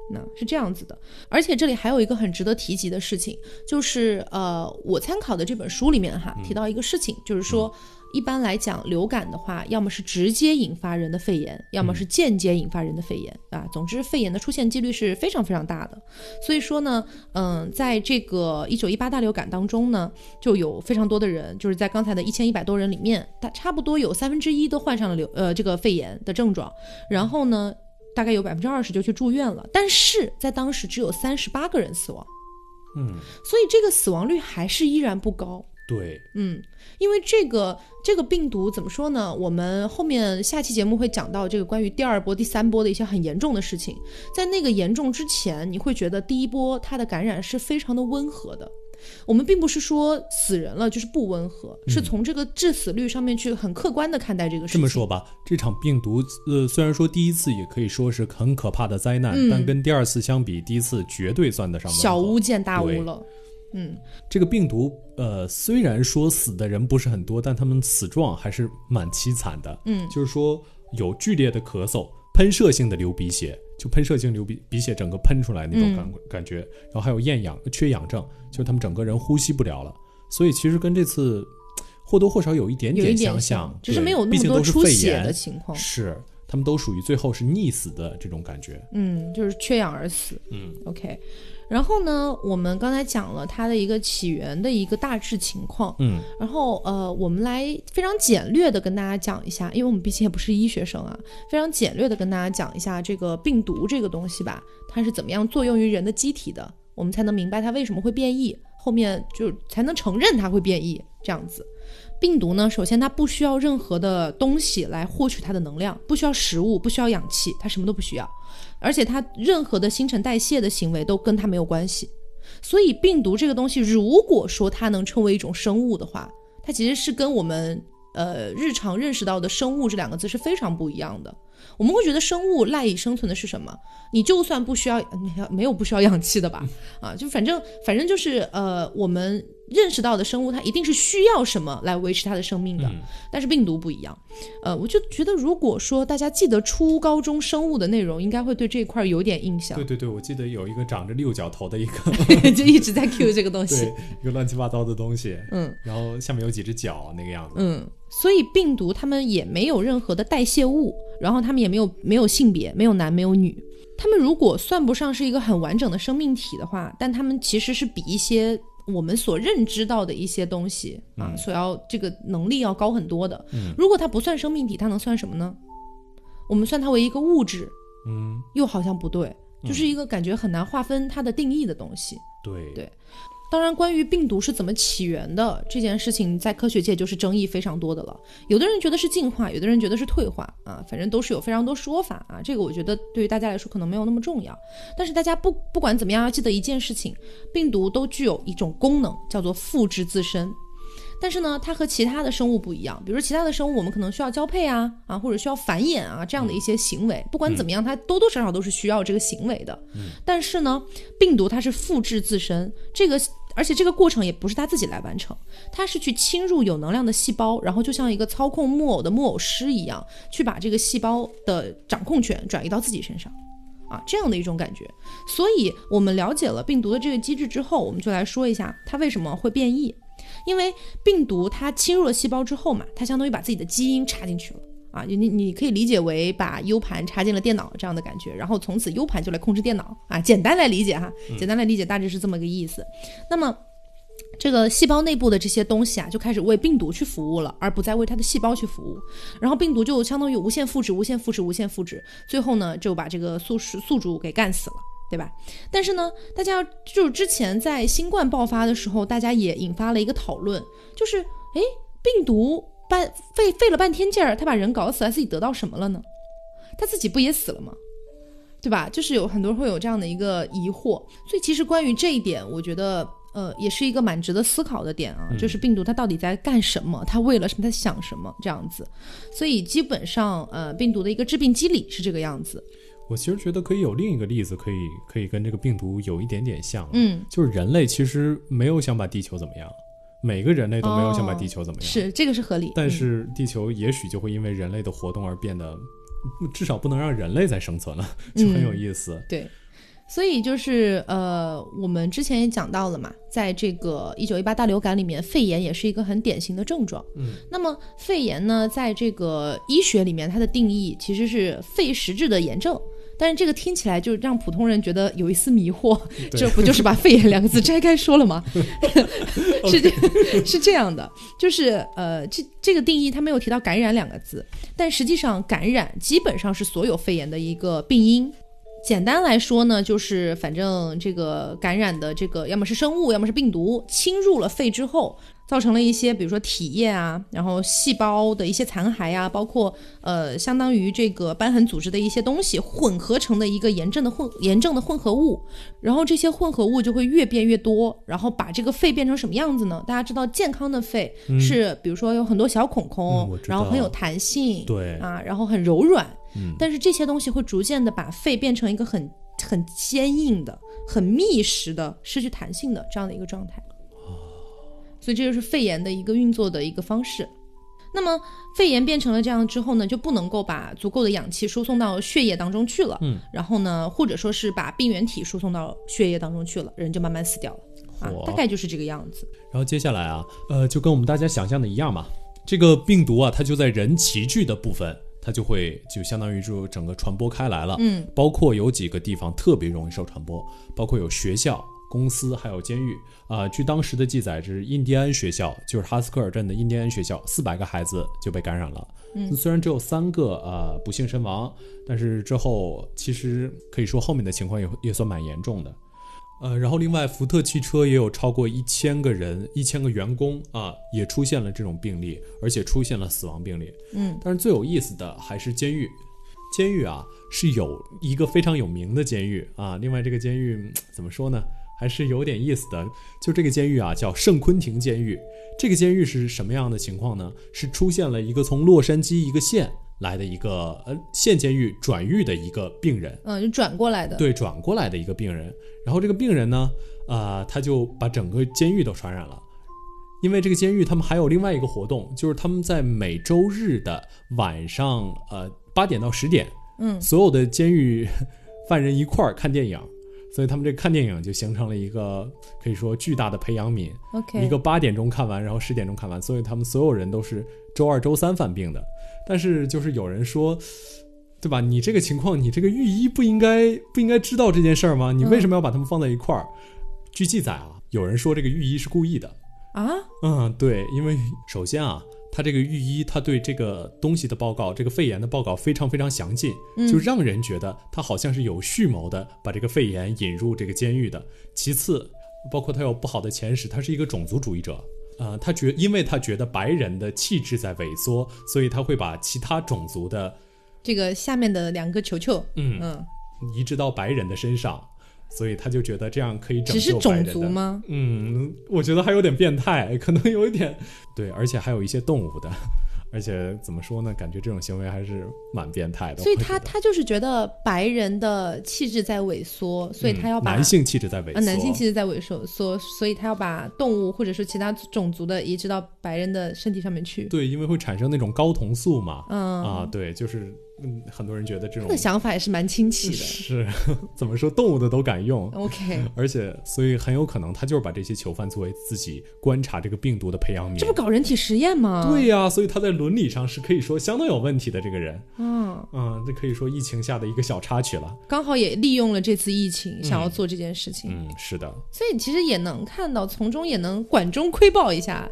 Speaker 2: 那是这样子的，而且这里还有一个很值得提及的事情，就是呃，我参考的这本书里面哈提到一个事情，就是说，一般来讲，流感的话，要么是直接引发人的肺炎，要么是间接引发人的肺炎啊。总之，肺炎的出现几率是非常非常大的。所以说呢，嗯，在这个一九一八大流感当中呢，就有非常多的人，就是在刚才的一千一百多人里面，大差不多有三分之一都患上了流呃这个肺炎的症状，然后呢。大概有百分之二十就去住院了，但是在当时只有三十八个人死亡，
Speaker 1: 嗯，
Speaker 2: 所以这个死亡率还是依然不高。
Speaker 1: 对，
Speaker 2: 嗯，因为这个这个病毒怎么说呢？我们后面下期节目会讲到这个关于第二波、第三波的一些很严重的事情。在那个严重之前，你会觉得第一波它的感染是非常的温和的。我们并不是说死人了就是不温和，是从这个致死率上面去很客观的看待这个事情。
Speaker 1: 这么说吧，这场病毒，呃，虽然说第一次也可以说是很可怕的灾难，
Speaker 2: 嗯
Speaker 1: 但跟第二次相比，第一次绝对算得上
Speaker 2: 小巫见大巫了。嗯，
Speaker 1: 这个病毒，呃，虽然说死的人不是很多，但他们死状还是蛮凄惨的。
Speaker 2: 嗯
Speaker 1: 就是说有剧烈的咳嗽、喷射性的流鼻血，就喷射性流鼻鼻血整个喷出来那种感、感觉，然后还有厌氧、缺氧症，就是他们整个人呼吸不了了。所以其实跟这次或多或少有一点
Speaker 2: 点
Speaker 1: 相
Speaker 2: 像，只是没有那么多出血的情况。
Speaker 1: 是，他们都属于最后是溺死的这种感觉。
Speaker 2: 嗯，就是缺氧而死。
Speaker 1: 嗯
Speaker 2: ，OK。然后呢，我们刚才讲了它的一个起源的一个大致情况。
Speaker 1: 嗯
Speaker 2: 然后呃，我们来非常简略的跟大家讲一下，因为我们毕竟也不是医学生啊，非常简略的跟大家讲一下这个病毒这个东西吧，它是怎么样作用于人的机体的，我们才能明白它为什么会变异，后面就才能承认它会变异这样子。病毒呢，首先它不需要任何的东西来获取它的能量，不需要食物，不需要氧气，它什么都不需要，而且它任何的新陈代谢的行为都跟它没有关系。所以病毒这个东西，如果说它能称为一种生物的话，它其实是跟我们呃日常认识到的生物这两个字是非常不一样的。我们会觉得生物赖以生存的是什么？你就算不需要，没有不需要氧气的吧？啊，就反正反正就是呃，我们认识到的生物，它一定是需要什么来维持它的生命的。但是病毒不一样，呃，我就觉得如果说大家记得初高中生物的内容，应该会对这一块有点印象
Speaker 1: 对，对对，我记得有一个长着六角头的一个，
Speaker 2: 就一直在 cue 这个东西
Speaker 1: 对。，一个乱七八糟的东西，
Speaker 2: 嗯
Speaker 1: 然后下面有几只脚那个样子，
Speaker 2: 嗯，所以病毒它们也没有任何的代谢物，然后它们也没有没有性别，没有男没有女。它们如果算不上是一个很完整的生命体的话，但它们其实是比一些我们所认知到的一些东西啊，所要这个能力要高很多的。如果它不算生命体，它能算什么呢？我们算它为一个物质，
Speaker 1: 嗯，
Speaker 2: 又好像不对，就是一个感觉很难划分它的定义的东西。
Speaker 1: 对。
Speaker 2: 对当然，关于病毒是怎么起源的这件事情，在科学界就是争议非常多的了。有的人觉得是进化，有的人觉得是退化啊，反正都是有非常多说法啊。这个我觉得对于大家来说可能没有那么重要，但是大家不不管怎么样，要记得一件事情：病毒都具有一种功能，叫做复制自身。但是呢，它和其他的生物不一样，比如其他的生物，我们可能需要交配啊啊，或者需要繁衍啊这样的一些行为。不管怎么样，它多多少少都是需要这个行为的。但是呢，病毒它是复制自身，这个而且这个过程也不是它自己来完成，它是去侵入有能量的细胞，然后就像一个操控木偶的木偶师一样，去把这个细胞的掌控权转移到自己身上。啊，这样的一种感觉，所以我们了解了病毒的这个机制之后，我们就来说一下它为什么会变异。因为病毒它侵入了细胞之后嘛，它相当于把自己的基因插进去了啊，你你可以理解为把 U 盘插进了电脑这样的感觉，然后从此 U 盘就来控制电脑啊，简单来理解哈，简单来理解大致是这么个意思。那么。这个细胞内部的这些东西啊，就开始为病毒去服务了，而不再为它的细胞去服务。然后病毒就相当于无限复制、无限复制、无限复制，最后呢就把这个宿宿主给干死了。对吧？但是呢，大家就是之前在新冠爆发的时候，大家也引发了一个讨论，就是哎，病毒半费费了半天劲儿，他把人搞死了，自己得到什么了呢？他自己不也死了吗？对吧？就是有很多人会有这样的一个疑惑，所以其实关于这一点，我觉得呃也是一个蛮值得思考的点啊，就是病毒它到底在干什么，它为了什么，它想什么这样子。所以基本上呃病毒的一个致病机理是这个样子，
Speaker 1: 我其实觉得可以有另一个例子，可以可以跟这个病毒有一点点像，
Speaker 2: 嗯，
Speaker 1: 就是人类其实没有想把地球怎么样，每个人类都没有想把地球怎么样，
Speaker 2: 是这个是合理，
Speaker 1: 但
Speaker 2: 嗯
Speaker 1: 是地球也许就会因为人类的活动而变得，至少不能让人类再生存了，就很有意思。
Speaker 2: 对，所以就是呃，我们之前也讲到了嘛，在这个一九一八大流感里面，肺炎也是一个很典型的症状。
Speaker 1: 嗯，
Speaker 2: 那么肺炎呢，在这个医学里面，它的定义其实是肺实质的炎症。但是这个听起来就让普通人觉得有一丝迷惑，这不就是把肺炎两个字摘开说了吗？是这是这样的，就是呃，这这个定义它没有提到感染两个字，但实际上感染基本上是所有肺炎的一个病因。简单来说呢，就是反正这个感染的这个要么是生物，要么是病毒侵入了肺之后，造成了一些比如说体液啊，然后细胞的一些残骸啊，包括呃相当于这个瘢痕组织的一些东西混合成的一个炎症的混炎症的混合物，然后这些混合物就会越变越多，然后把这个肺变成什么样子呢？大家知道健康的肺是比如说有很多小孔孔，然后很有弹性，
Speaker 1: 对。
Speaker 2: 啊，然后很柔软，
Speaker 1: 嗯
Speaker 2: 但是这些东西会逐渐的把肺变成一个很很坚硬的、很密实的、失去弹性的这样的一个状态。所以这就是肺炎的一个运作的一个方式。那么肺炎变成了这样之后呢，就不能够把足够的氧气输送到血液当中去了。
Speaker 1: 嗯，
Speaker 2: 然后呢，或者说是把病原体输送到血液当中去了，人就慢慢死掉了。啊，大概就是这个样子。
Speaker 1: 然后接下来啊，呃，就跟我们大家想象的一样嘛，这个病毒啊，它就在人齐聚的部分，它就会就相当于就整个传播开来了。
Speaker 2: 嗯，
Speaker 1: 包括有几个地方特别容易受传播，包括有学校、公司还有监狱。啊、据当时的记载，是印第安学校，就是哈斯科尔镇的印第安学校，四百个孩子就被感染了。嗯，虽然只有三个呃不幸身亡，但是之后其实可以说后面的情况也也算蛮严重的。呃，然后另外福特汽车也有超过一千个人、一千个员工啊，也出现了这种病例，而且出现了死亡病例。
Speaker 2: 嗯，
Speaker 1: 但是最有意思的还是监狱，监狱啊是有一个非常有名的监狱啊。另外这个监狱嗯怎么说呢，还是有点意思的。就这个监狱啊叫圣昆廷监狱。这个监狱是什么样的情况呢？是出现了一个从洛杉矶一个县来的一个呃县监狱转狱的一个病人。
Speaker 2: 嗯，就转过来的。
Speaker 1: 对，转过来的一个病人。然后这个病人呢，呃，他就把整个监狱都传染了。因为这个监狱他们还有另外一个活动，就是他们在每周日的晚上，呃，八点到十点，
Speaker 2: 嗯
Speaker 1: 所有的监狱犯人一块儿看电影，所以他们这看电影就形成了一个可以说巨大的培养皿。
Speaker 2: ，OK，
Speaker 1: 一个八点钟看完，然后十点钟看完，所以他们所有人都是周二、周三犯病的。但是就是有人说，对吧？你这个情况，你这个御医不应该不应该知道这件事儿吗？你为什么要把他们放在一块儿？据记载啊，有人说这个御医是故意的。
Speaker 2: 啊，
Speaker 1: 嗯，对，因为首先啊，他这个御医他对这个东西的报告，这个肺炎的报告非常非常详尽，就让人觉得他好像是有蓄谋的把这个肺炎引入这个监狱的。其次，包括他有不好的前史，他是一个种族主义者。呃，他觉，因为他觉得白人的气质在萎缩，所以他会把其他种族的
Speaker 2: 这个下面的两个球球，
Speaker 1: 嗯
Speaker 2: 嗯，
Speaker 1: 移植到白人的身上，所以他就觉得这样可以拯
Speaker 2: 只是
Speaker 1: 救白
Speaker 2: 种
Speaker 1: 人的。
Speaker 2: 族吗？
Speaker 1: 嗯，我觉得还有点变态，可能有一点对，而且还有一些动物的，而且怎么说呢？感觉这种行为还是蛮变态的。
Speaker 2: 所以他他就是觉得白人的气质在萎缩，所以他要把、
Speaker 1: 嗯男性气质在萎缩，
Speaker 2: 啊男性气质在萎缩，所所以他要把动物或者说其他种族的移植到白人的身体上面去。
Speaker 1: 对，因为会产生那种睾酮素嘛。
Speaker 2: 嗯
Speaker 1: 啊，对，就是嗯，很多人觉得这种
Speaker 2: 他的想法也是蛮清奇的。
Speaker 1: 是 怎么说，动物的都敢用。
Speaker 2: OK，
Speaker 1: 而且，所以很有可能他就是把这些囚犯作为自己观察这个病毒的培养皿。
Speaker 2: 这不搞人体实验吗？
Speaker 1: 对呀、所以他在伦理上是可以说相当有问题的这个人。
Speaker 2: 嗯，
Speaker 1: 嗯，这可以说疫情下的一个小插曲了。
Speaker 2: 刚好也利用了这次疫情，想要做这件事情，
Speaker 1: 嗯，是的，
Speaker 2: 所以其实也能看到，从中也能管中窥豹一下，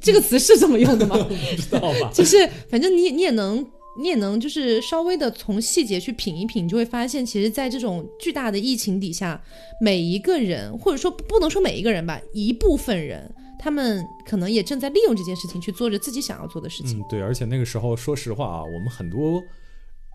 Speaker 2: 这个词是这么用的吗？
Speaker 1: 不知道吧？
Speaker 2: 就是反正你你也能。你也能就是稍微的从细节去品一品，你就会发现，其实，在这种巨大的疫情底下，每一个人，或者说不能说每一个人吧，一部分人，他们可能也正在利用这件事情去做着自己想要做的事情。
Speaker 1: 嗯，对，而且那个时候，说实话啊，我们很多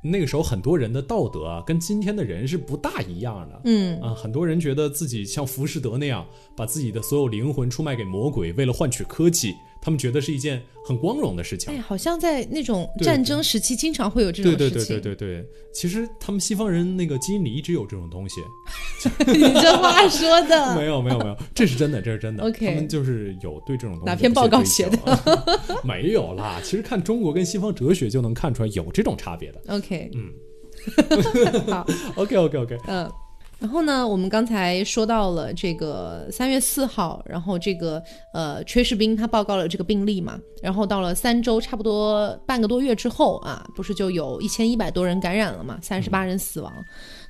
Speaker 1: 那个时候很多人的道德啊，跟今天的人是不大一样的。
Speaker 2: 嗯
Speaker 1: 啊，很多人觉得自己像浮士德那样，把自己的所有灵魂出卖给魔鬼，为了换取科技，他们觉得是一件很光荣的事情
Speaker 2: 哎，。好像在那种战争时期，经常会有这种事情。
Speaker 1: 对对对对对对，其实他们西方人那个基因里一直有这种东西。
Speaker 2: 你这话说的，
Speaker 1: 没有没有没有，这是真的，这是真的。
Speaker 2: OK
Speaker 1: 他们就是有对这种东西
Speaker 2: 哪篇报告写
Speaker 1: 的？没有啦，其实看中国跟西方哲学就能看出来有这种差别的。
Speaker 2: OK，
Speaker 1: 嗯，
Speaker 2: 好
Speaker 1: ，OK OK OK，
Speaker 2: 嗯。然后呢，我们刚才说到了这个三月四号，然后这个呃炊事兵他报告了这个病例嘛，然后到了三周差不多半个多月之后啊，不是就有一千一百多人感染了嘛，三十八人死亡。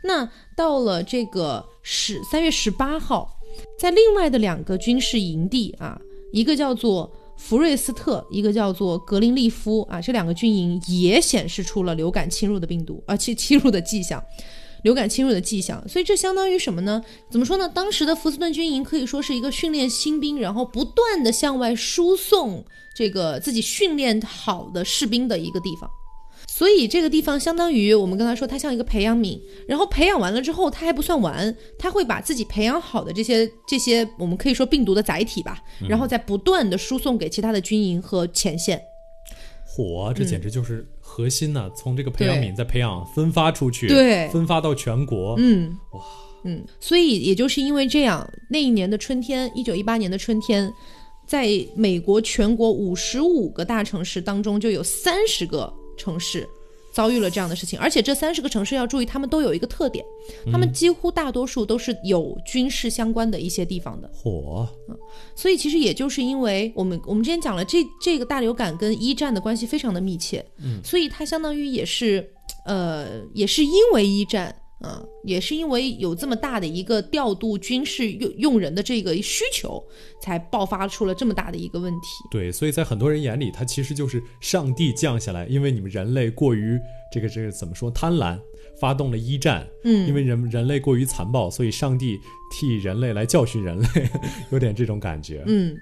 Speaker 2: 那到了这个十三月十八号，在另外的两个军事营地啊，一个叫做福瑞斯特，一个叫做格林利夫啊，这两个军营也显示出了流感侵入的病毒啊，侵侵入的迹象。流感侵入的迹象，所以这相当于什么呢？怎么说呢？当时的福斯顿军营可以说是一个训练新兵，然后不断的向外输送这个自己训练好的士兵的一个地方。所以这个地方相当于我们刚才说，它像一个培养皿，然后培养完了之后，它还不算完，它会把自己培养好的这些这些我们可以说病毒的载体吧，然后再不断的输送给其他的军营和前线。
Speaker 1: 火，这简直就是核心呢、从这个培养皿再培养分发出去，
Speaker 2: 对。
Speaker 1: 分发到全国。
Speaker 2: 嗯，
Speaker 1: 哇，
Speaker 2: 嗯，所以也就是因为这样，那一年的春天，一九一八年的春天，在美国全国五十五个大城市当中，就有三十个城市遭遇了这样的事情，而且这三十个城市要注意，他们都有一个特点，他们几乎大多数都是有军事相关的一些地方的。
Speaker 1: 火，
Speaker 2: 所以其实也就是因为我们我们之前讲了，这这个大流感跟一战的关系非常的密切，嗯，所以它相当于也是呃，也是因为一战。啊、也是因为有这么大的一个调度军事用用人的这个需求，才爆发出了这么大的一个问题。
Speaker 1: 对，所以在很多人眼里，它其实就是上帝降下来，因为你们人类过于这个这个怎么说贪婪，发动了一战，
Speaker 2: 嗯，
Speaker 1: 因为人人类过于残暴，所以上帝替人类来教训人类，有点这种感觉。
Speaker 2: 嗯，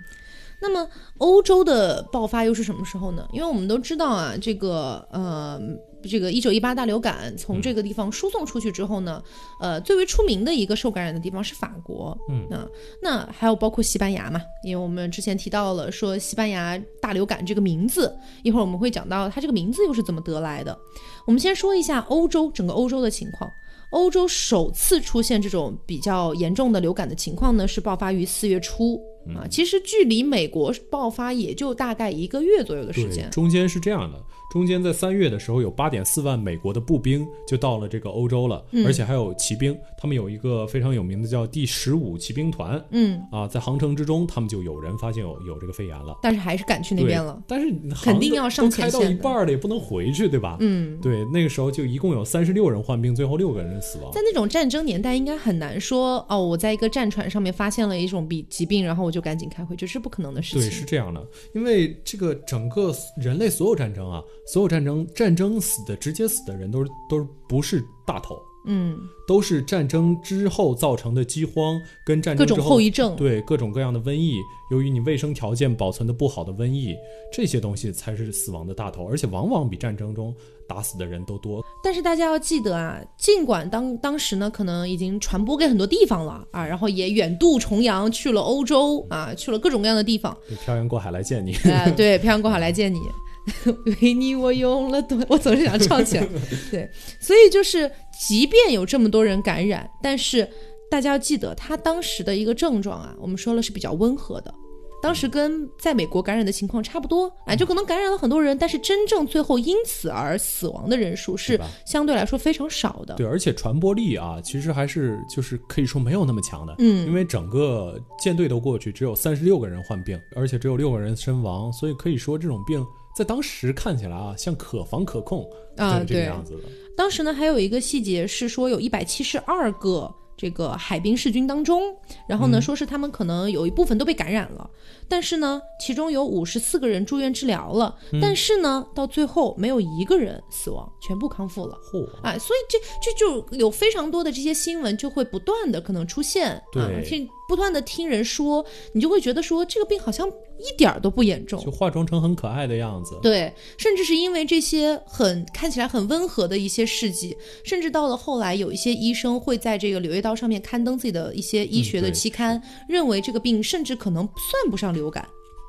Speaker 2: 那么欧洲的爆发又是什么时候呢？因为我们都知道啊，这个呃，这个一九一八大流感从这个地方输送出去之后呢，呃，最为出名的一个受感染的地方是法国，
Speaker 1: 嗯
Speaker 2: 啊，那还有包括西班牙嘛，因为我们之前提到了说西班牙大流感这个名字，一会儿我们会讲到它这个名字又是怎么得来的。我们先说一下欧洲整个欧洲的情况。欧洲首次出现这种比较严重的流感的情况呢，是爆发于四月初啊，其实距离美国爆发也就大概一个月左右的时，间。
Speaker 1: 中间是这样的，中间在三月的时候，有八点四万美国的步兵就到了这个欧洲了，
Speaker 2: 嗯
Speaker 1: 而且还有骑兵，他们有一个非常有名的叫第十五骑兵团
Speaker 2: 嗯，
Speaker 1: 啊，在航程之中，他们就有人发现有有这个肺炎了。
Speaker 2: 但是还是赶去那边了。
Speaker 1: 但是
Speaker 2: 肯定要上
Speaker 1: 航都开到一半了，也不能回去，对吧？
Speaker 2: 嗯，
Speaker 1: 对，那个时候就一共有三十六人患病，最后六个人死亡
Speaker 2: 在。那种战争年代，应该很难说哦，我在一个战船上面发现了一种比疾病，然后我就赶紧开会，这是不可能的事情
Speaker 1: 对，
Speaker 2: 情。
Speaker 1: 是这样的，因为这个整个人类所有战争啊，所有战争战争死的直接死的人都是都是不是大头，
Speaker 2: 嗯，
Speaker 1: 都是战争之后造成的饥荒跟战
Speaker 2: 各种
Speaker 1: 争之后
Speaker 2: 后遗症。
Speaker 1: 对各种各样的瘟疫，由于你卫生条件保存的不好的瘟疫，这些东西才是死亡的大头，而且往往比战争中打死的人都多。
Speaker 2: 但是大家要记得啊，尽管当当时呢，可能已经传播给很多地方了啊，然后也远渡重洋去了欧洲啊，去了各种各样的地方。
Speaker 1: 就漂洋过海来见你，
Speaker 2: 啊，对，漂洋过海来见你，为你我用了多，我总是想唱起来。对，所以就是，即便有这么多人感染，但是大家要记得，他当时的一个症状啊，我们说了是比较温和的。当时跟在美国感染的情况差不多，啊，就可能感染了很多人，但是真正最后因此而死亡的人数是相对来说非常少的。
Speaker 1: 对，而且传播力啊，其实还是就是可以说没有那么强的，
Speaker 2: 嗯
Speaker 1: 因为整个舰队都过去，只有三十六个人患病，而且只有六个人身亡，所以可以说这种病在当时看起来啊，像可防可控，
Speaker 2: 啊
Speaker 1: 对这个样子的。
Speaker 2: 当时呢，还有一个细节是说，有一百七十二个这个海滨士军当中，然后呢，说是他们可能有一部分都被感染了，但是呢，其中有五十四个人住院治疗了，但是呢，到最后没有一个人死亡，全部康复了。
Speaker 1: 嚯、
Speaker 2: 哎，所以这这就有非常多的这些新闻就会不断的可能出现，
Speaker 1: 对。
Speaker 2: 啊，听不断的听人说，你就会觉得说这个病好像一点儿都不严重
Speaker 1: 就，化妆成很可爱的样子。
Speaker 2: 对，甚至是因为这些很看起来很温和的一些事迹，甚至到了后来，有一些医生会在这个《柳叶刀》上面刊登自己的一些医学的期刊，认为这个病甚至可能算不上流感。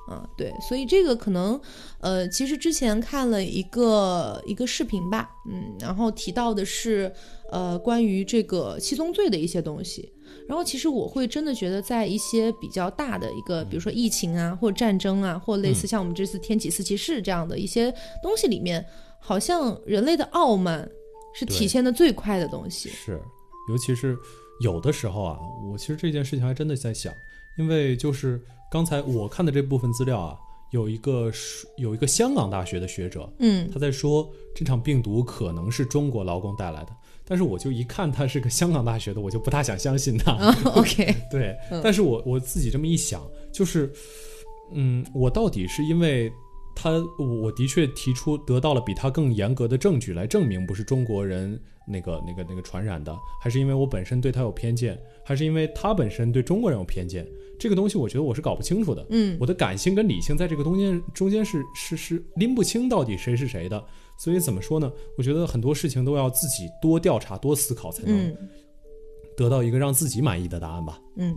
Speaker 2: 啊，对，所以这个可能，呃，其实之前看了一个一个视频吧，嗯，然后提到的是，呃，关于这个七宗罪的一些东西。然后其实我会真的觉得，在一些比较大的一个，比如说疫情啊，或者战争啊，或类似像我们这次天启四骑士这样的一些东西里面，好像人类的傲慢是体现的最快的东西。
Speaker 1: 是，尤其是有的时候啊，我其实这件事情还真的在想，因为就是刚才我看的这部分资料啊，有一个是有一个香港大学的学者，
Speaker 2: 嗯。
Speaker 1: 他在说这场病毒可能是中国劳工带来的，但是我就一看他是个香港大学的，我就不大想相信他。
Speaker 2: 啊，OK，
Speaker 1: 对，但是我我自己这么一想，就是，嗯，我到底是因为他，我我的确提出得到了比他更严格的证据来证明不是中国人那个那个那个传染的，还是因为我本身对他有偏见，还是因为他本身对中国人有偏见？这个东西我觉得我是搞不清楚的。
Speaker 2: 嗯
Speaker 1: 我的感性跟理性在这个中间中间是是是拎不清到底谁是谁的。所以怎么说呢？我觉得很多事情都要自己多调查、多思考，才能
Speaker 2: 嗯
Speaker 1: 得到一个让自己满意的答案吧。
Speaker 2: 嗯，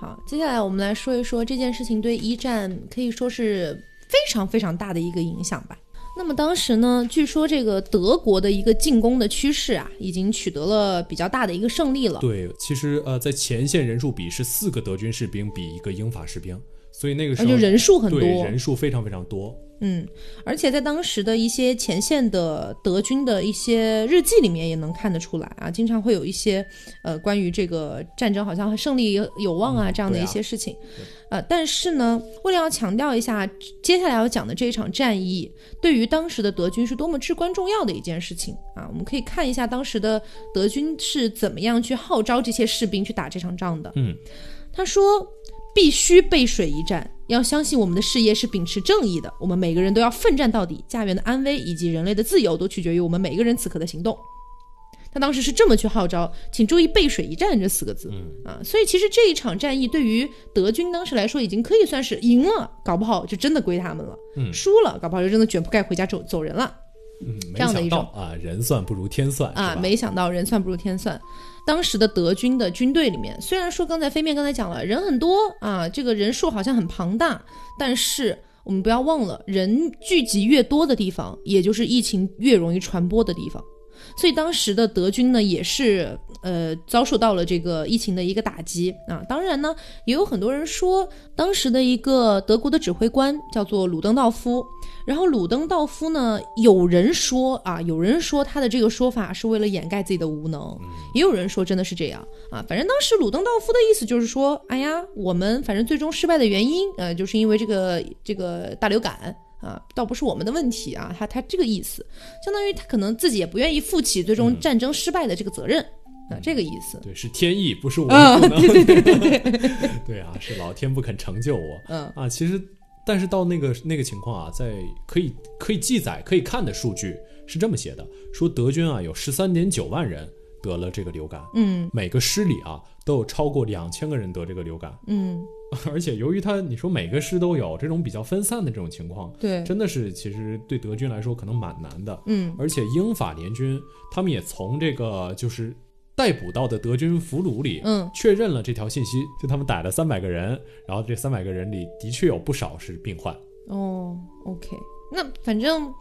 Speaker 2: 好，接下来我们来说一说这件事情对一战可以说是非常非常大的一个影响吧。那么当时呢，据说这个德国的一个进攻的趋势啊，已经取得了比较大的一个胜利了。
Speaker 1: 对，其实呃，在前线人数比是四个德军士兵比一个英法士兵，所以那个时候
Speaker 2: 就人数很多，
Speaker 1: 对人数非常非常多。
Speaker 2: 嗯，而且在当时的一些前线的德军的一些日记里面也能看得出来啊，经常会有一些呃关于这个战争好像胜利有有望啊、
Speaker 1: 嗯
Speaker 2: 这样的一些事情。呃，但是呢，为了要强调一下接下来要讲的这一场战役对于当时的德军是多么至关重要的一件事情啊，我们可以看一下当时的德军是怎么样去号召这些士兵去打这场仗的。
Speaker 1: 嗯，
Speaker 2: 他说必须背水一战，要相信我们的事业是秉持正义的，我们每个人都要奋战到底，家园的安危以及人类的自由都取决于我们每个人此刻的行动。他当时是这么去号召，请注意“背水一战”这四个字。
Speaker 1: 嗯
Speaker 2: 啊，所以其实这一场战役对于德军当时来说，已经可以算是赢了，搞不好就真的归他们了；
Speaker 1: 嗯
Speaker 2: 输了，搞不好就真的卷铺盖回家走走人了。
Speaker 1: 嗯，没
Speaker 2: 这样的一
Speaker 1: 想到
Speaker 2: 种
Speaker 1: 啊，人算不如天算
Speaker 2: 啊，没想到人算不如天算。当时的德军的军队里面，虽然说刚才飞面刚才讲了人很多啊，这个人数好像很庞大，但是我们不要忘了，人聚集越多的地方，也就是疫情越容易传播的地方。所以当时的德军呢，也是呃遭受到了这个疫情的一个打击啊。当然呢，也有很多人说，当时的一个德国的指挥官叫做鲁登道夫，然后鲁登道夫呢，有人说啊，有人说他的这个说法是为了掩盖自己的无能，也有人说真的是这样啊。反正当时鲁登道夫的意思就是说，哎呀，我们反正最终失败的原因，呃，就是因为这个这个大流感。啊，倒不是我们的问题啊，他他这个意思，相当于他可能自己也不愿意负起最终战争失败的这个责任、啊，这个意思。
Speaker 1: 对，是天意，不是我
Speaker 2: 啊，
Speaker 1: 们。
Speaker 2: 对对对对对，
Speaker 1: 对啊，是老天不肯成就我。
Speaker 2: 嗯
Speaker 1: 啊，其实，但是到那个那个情况啊，在可以可以记载、可以看的数据是这么写的：说德军啊有十三点九万人得了这个流感，
Speaker 2: 嗯
Speaker 1: 每个师里啊都有超过两千个人得这个流感，
Speaker 2: 嗯，
Speaker 1: 而且由于他你说每个师都有这种比较分散的这种情况，
Speaker 2: 对，
Speaker 1: 真的是其实对德军来说可能蛮难的。
Speaker 2: 嗯
Speaker 1: 而且英法联军他们也从这个就是逮捕到的德军俘虏里，
Speaker 2: 嗯
Speaker 1: 确认了这条信息，就他们逮了三百个人，然后这三百个人里的确有不少是病患。
Speaker 2: 哦，OK，那反正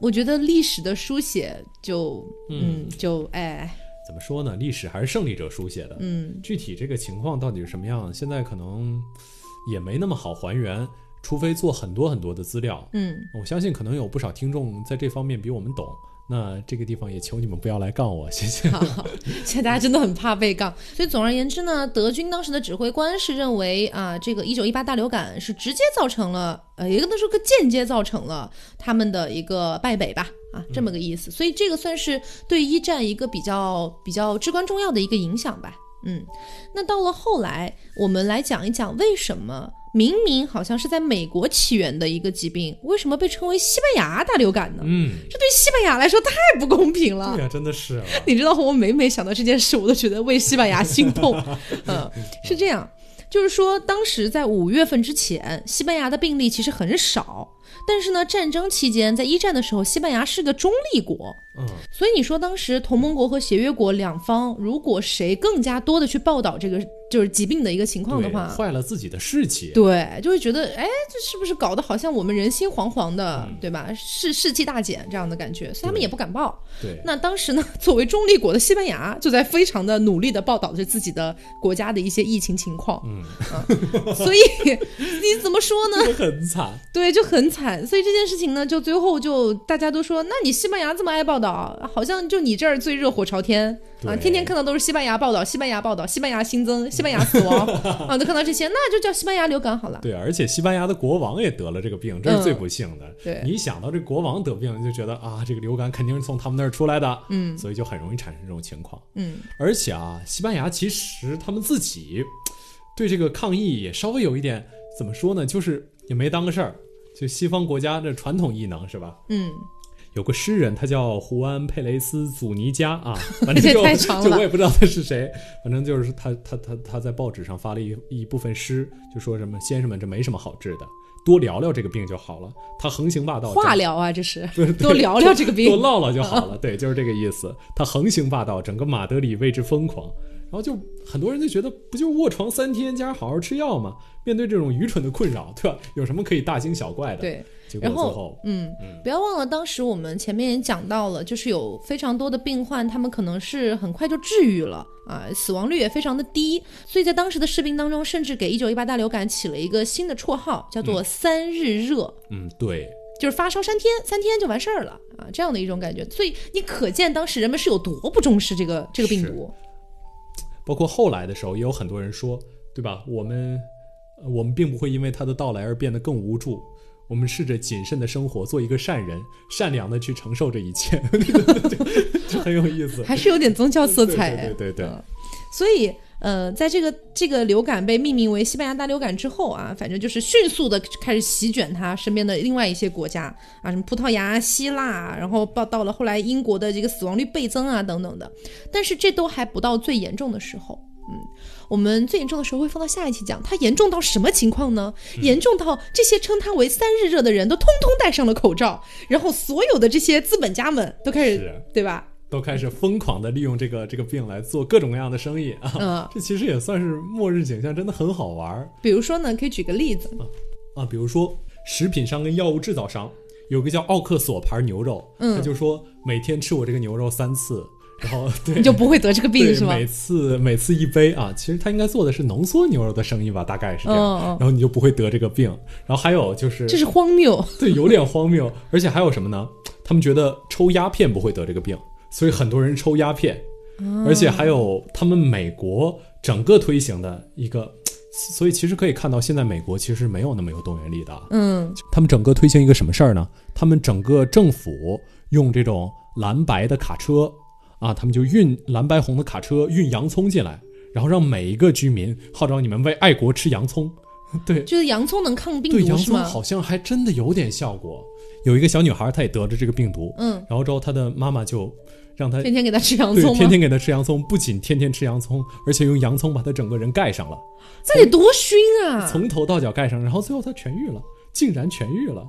Speaker 2: 我觉得历史的书写就嗯就哎
Speaker 1: 怎么说呢？历史还是胜利者书写的。
Speaker 2: 嗯
Speaker 1: 具体这个情况到底是什么样，现在可能也没那么好还原，除非做很多很多的资料。
Speaker 2: 嗯
Speaker 1: 我相信可能有不少听众在这方面比我们懂。那这个地方也求你们不要来杠我，谢谢。
Speaker 2: 好，现在大家真的很怕被杠，所以总而言之呢，德军当时的指挥官是认为啊，这个一九一八大流感是直接造成了，呃，也跟他说个间接造成了他们的一个败北吧，啊，这么个意思。所以这个算是对一战一个比较比较至关重要的一个影响吧。嗯，那到了后来，我们来讲一讲为什么明明好像是在美国起源的一个疾病，为什么被称为西班牙大流感呢？
Speaker 1: 嗯，
Speaker 2: 这对西班牙来说太不公平了。
Speaker 1: 对呀、真的是啊。
Speaker 2: 你知道，我每每想到这件事，我都觉得为西班牙心痛。嗯，是这样，就是说，当时在五月份之前，西班牙的病例其实很少。但是呢，战争期间，在一战的时候，西班牙是个中立国，
Speaker 1: 嗯，
Speaker 2: 所以你说当时同盟国和协约国两方，如果谁更加多的去报道这个就是疾病的一个情况的，话，
Speaker 1: 坏了自己的士气。
Speaker 2: 对，就会觉得，哎，这是不是搞得好像我们人心惶惶的，
Speaker 1: 嗯
Speaker 2: 对吧？士士气大减这样的感觉，所以他们也不敢报。
Speaker 1: 对，
Speaker 2: 那当时呢，作为中立国的西班牙，就在非常的努力的报道着自己的国家的一些疫情情况。
Speaker 1: 嗯，
Speaker 2: 啊、所以你怎么说呢？
Speaker 1: 很惨。
Speaker 2: 对，就很惨。所以这件事情呢，就最后就大家都说，那你西班牙这么爱报道，好像就你这儿最热火朝天啊，天天看到都是西班牙报道，西班牙报道，西班牙新增，西班牙死亡 啊，都看到这些，那就叫西班牙流感好了。
Speaker 1: 对，而且西班牙的国王也得了这个病，这是最不幸的。
Speaker 2: 嗯对
Speaker 1: 你一想到这国王得病，就觉得啊，这个流感肯定是从他们那儿出来的，
Speaker 2: 嗯
Speaker 1: 所以就很容易产生这种情况。
Speaker 2: 嗯
Speaker 1: 而且啊，西班牙其实他们自己对这个抗疫也稍微有一点怎么说呢，就是也没当个事儿。就西方国家这传统异能是吧？
Speaker 2: 嗯，
Speaker 1: 有个诗人，他叫胡安·佩雷斯·祖尼加啊，反正就就我也不知道他是谁，反正就是他他他他在报纸上发了一一部分诗，就说什么先生们这没什么好治的，多聊聊这个病就好了。他横行霸道，
Speaker 2: 化疗啊，这是 多聊聊这个病
Speaker 1: 多。唠唠就好了。对，就是这个意思。他横行霸道，整个马德里为之疯狂。然后就很多人就觉得，不就卧床三天加好好吃药吗？面对这种愚蠢的困扰，对吧？有什么可以大惊小怪的？，
Speaker 2: 对，然后嗯
Speaker 1: 嗯，
Speaker 2: 不要忘了，当时我们前面也讲到了，就是有非常多的病患，他们可能是很快就治愈了啊，死亡率也非常的低，所以在当时的士兵当中，甚至给一九一八大流感起了一个新的绰号，叫做“三日热”。
Speaker 1: 嗯，对，
Speaker 2: 就是发烧三天，三天就完事儿了啊，这样的一种感觉。所以你可见当时人们是有多不重视这个这个病毒。
Speaker 1: 包括后来的时候，也有很多人说，对吧？我们呃我们并不会因为它的到来而变得更无助。我们试着谨慎的生活，做一个善人，善良的去承受这一切，就就很有意思。
Speaker 2: 还是有点宗教色彩，
Speaker 1: 对对对对对
Speaker 2: 嗯所以，呃，在这个这个流感被命名为西班牙大流感之后啊，反正就是迅速的开始席卷他身边的另外一些国家啊，什么葡萄牙、希腊，然后到到了后来英国的这个死亡率倍增啊等等的。但是这都还不到最严重的时候。嗯，我们最严重的时候会放到下一期讲，它严重到什么情况呢？严重到这些称它为“三日热”的人都通通戴上了口罩，然后所有的这些资本家们都开始，对吧？
Speaker 1: 都开始疯狂的利用这个这个病来做各种各样的生意啊。
Speaker 2: 嗯
Speaker 1: 这其实也算是末日景象，真的很好玩儿
Speaker 2: 比如说呢，可以举个例子，
Speaker 1: 啊。比如说，食品商跟药物制造商有个叫奥克索牌牛肉，
Speaker 2: 嗯
Speaker 1: 他就说每天吃我这个牛肉三次，然后对
Speaker 2: 你就不会得这个病是吗？
Speaker 1: 每次每次一杯啊，其实他应该做的是浓缩牛肉的生意吧，大概是这样，然后你就不会得这个病。然后还有就是，
Speaker 2: 这是荒谬。
Speaker 1: 对，有点荒谬，而且还有什么呢？他们觉得抽鸦片不会得这个病，所以很多人抽鸦片，而且还有他们美国整个推行的一个，所以其实可以看到，现在美国其实没有那么有动员力的啊。
Speaker 2: 嗯
Speaker 1: 他们整个推行一个什么事儿呢？他们整个政府用这种蓝白的卡车啊，他们就运蓝白红的卡车运洋葱进来，然后让每一个居民号召你们为爱国吃洋葱。对，
Speaker 2: 就是洋葱能抗病
Speaker 1: 对，洋葱？好像还真的有点效果。有一个小女孩，她也得了这个病毒，
Speaker 2: 嗯，
Speaker 1: 然后之后她的妈妈就让她
Speaker 2: 天天给她吃洋葱吗？
Speaker 1: 天天给她吃洋葱，不仅天天吃洋葱，而且用洋葱把她整个人盖上了，
Speaker 2: 这得多熏啊！
Speaker 1: 从头到脚盖上，然后最后她痊愈了，竟然痊愈了。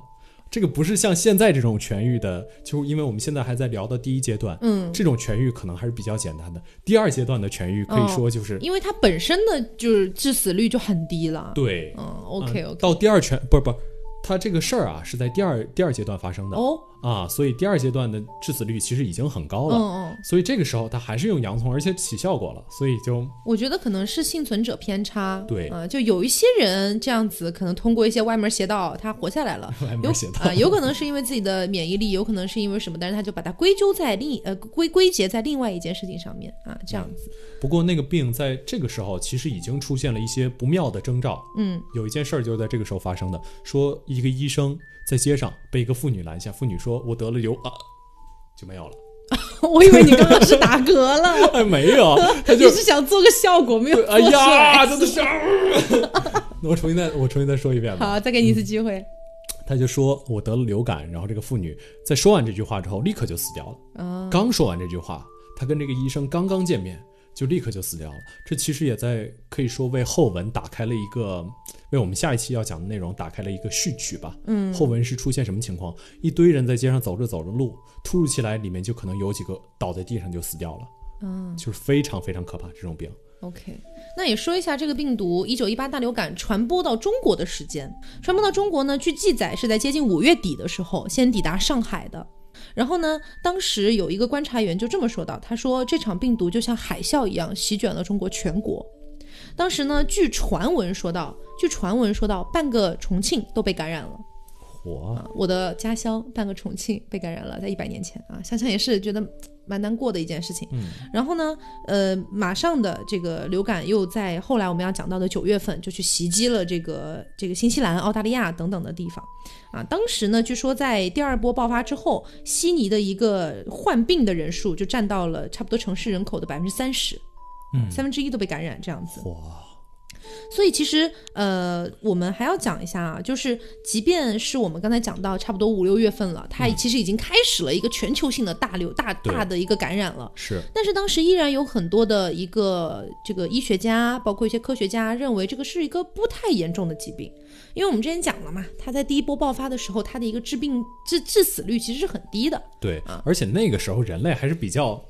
Speaker 1: 这个不是像现在这种痊愈的，就是因为我们现在还在聊的第一阶段，
Speaker 2: 嗯，
Speaker 1: 这种痊愈可能还是比较简单的。第二阶段的痊愈可以说就是、
Speaker 2: 因为它本身的就是致死率就很低了。
Speaker 1: 对
Speaker 2: 嗯，OK。
Speaker 1: 到第二全不是不是，它这个事儿啊是在第二第二阶段发生的。
Speaker 2: 哦，
Speaker 1: 啊，所以第二阶段的致死率其实已经很高了。
Speaker 2: 嗯嗯，
Speaker 1: 所以这个时候他还是用洋葱，而且起效果了，所以就
Speaker 2: 我觉得可能是幸存者偏差。
Speaker 1: 对
Speaker 2: 啊、就有一些人这样子，可能通过一些歪门邪道，他活下来了。
Speaker 1: 歪门
Speaker 2: 有
Speaker 1: 邪道
Speaker 2: 啊、有可能是因为自己的免疫力，有可能是因为什么，但是他就把它归咎在另呃归归结在另外一件事情上面啊，这样子。
Speaker 1: 不过那个病在这个时候其实已经出现了一些不妙的征兆。
Speaker 2: 嗯，
Speaker 1: 有一件事儿就是在这个时候发生的，说一个医生在街上被一个妇女拦下，妇女说：“我得了流啊，就没有了。
Speaker 2: 我以为你刚刚是打 嗝了，”
Speaker 1: 哎，没有，他
Speaker 2: 你
Speaker 1: 就是
Speaker 2: 想做个效果没有
Speaker 1: 哎呀，真的是。那我重新再我重新再说一遍吧。
Speaker 2: 好，再给你一次机会。
Speaker 1: 他就说我得了流感，然后这个妇女在说完这句话之后，立刻就死掉了。
Speaker 2: 啊，
Speaker 1: 刚说完这句话，他跟这个医生刚刚见面，就立刻就死掉了。这其实也在可以说为后文打开了一个，为我们下一期要讲的内容打开了一个序曲吧。
Speaker 2: 嗯，
Speaker 1: 后文是出现什么情况？一堆人在街上走着走着路，突如其来，里面就可能有几个倒在地上就死掉了，
Speaker 2: 嗯
Speaker 1: 就是非常非常可怕这种病。
Speaker 2: OK，那也说一下这个病毒一九一八大流感传播到中国的时间。传播到中国呢，据记载是在接近五月底的时候，先抵达上海的。然后呢，当时有一个观察员就这么说到，他说这场病毒就像海啸一样席卷了中国全国。当时呢，据传闻说到，据传闻说到，半个重庆都被感染了。
Speaker 1: 我
Speaker 2: 啊，我的家乡半个重庆被感染了，在一百年前啊，想想也是觉得蛮难过的一件事情。
Speaker 1: 嗯，
Speaker 2: 然后呢，呃，马上的这个流感又在后来我们要讲到的九月份就去袭击了这个这个新西兰、澳大利亚等等的地方啊。当时呢，据说在第二波爆发之后，悉尼的一个患病的人数就占到了差不多城市人口的百分之三十，
Speaker 1: 嗯
Speaker 2: 三分之一都被感染这样子。
Speaker 1: 火
Speaker 2: 所以其实呃，我们还要讲一下啊，就是即便是我们刚才讲到差不多五六月份了，它其实已经开始了一个全球性的大流大大的一个感染了。
Speaker 1: 是
Speaker 2: 但是当时依然有很多的一个这个医学家，包括一些科学家认为这个是一个不太严重的疾病，因为我们之前讲了嘛，它在第一波爆发的时候，它的一个致病致致死率其实是很低的。
Speaker 1: 对
Speaker 2: 啊，
Speaker 1: 而且那个时候人类还是比较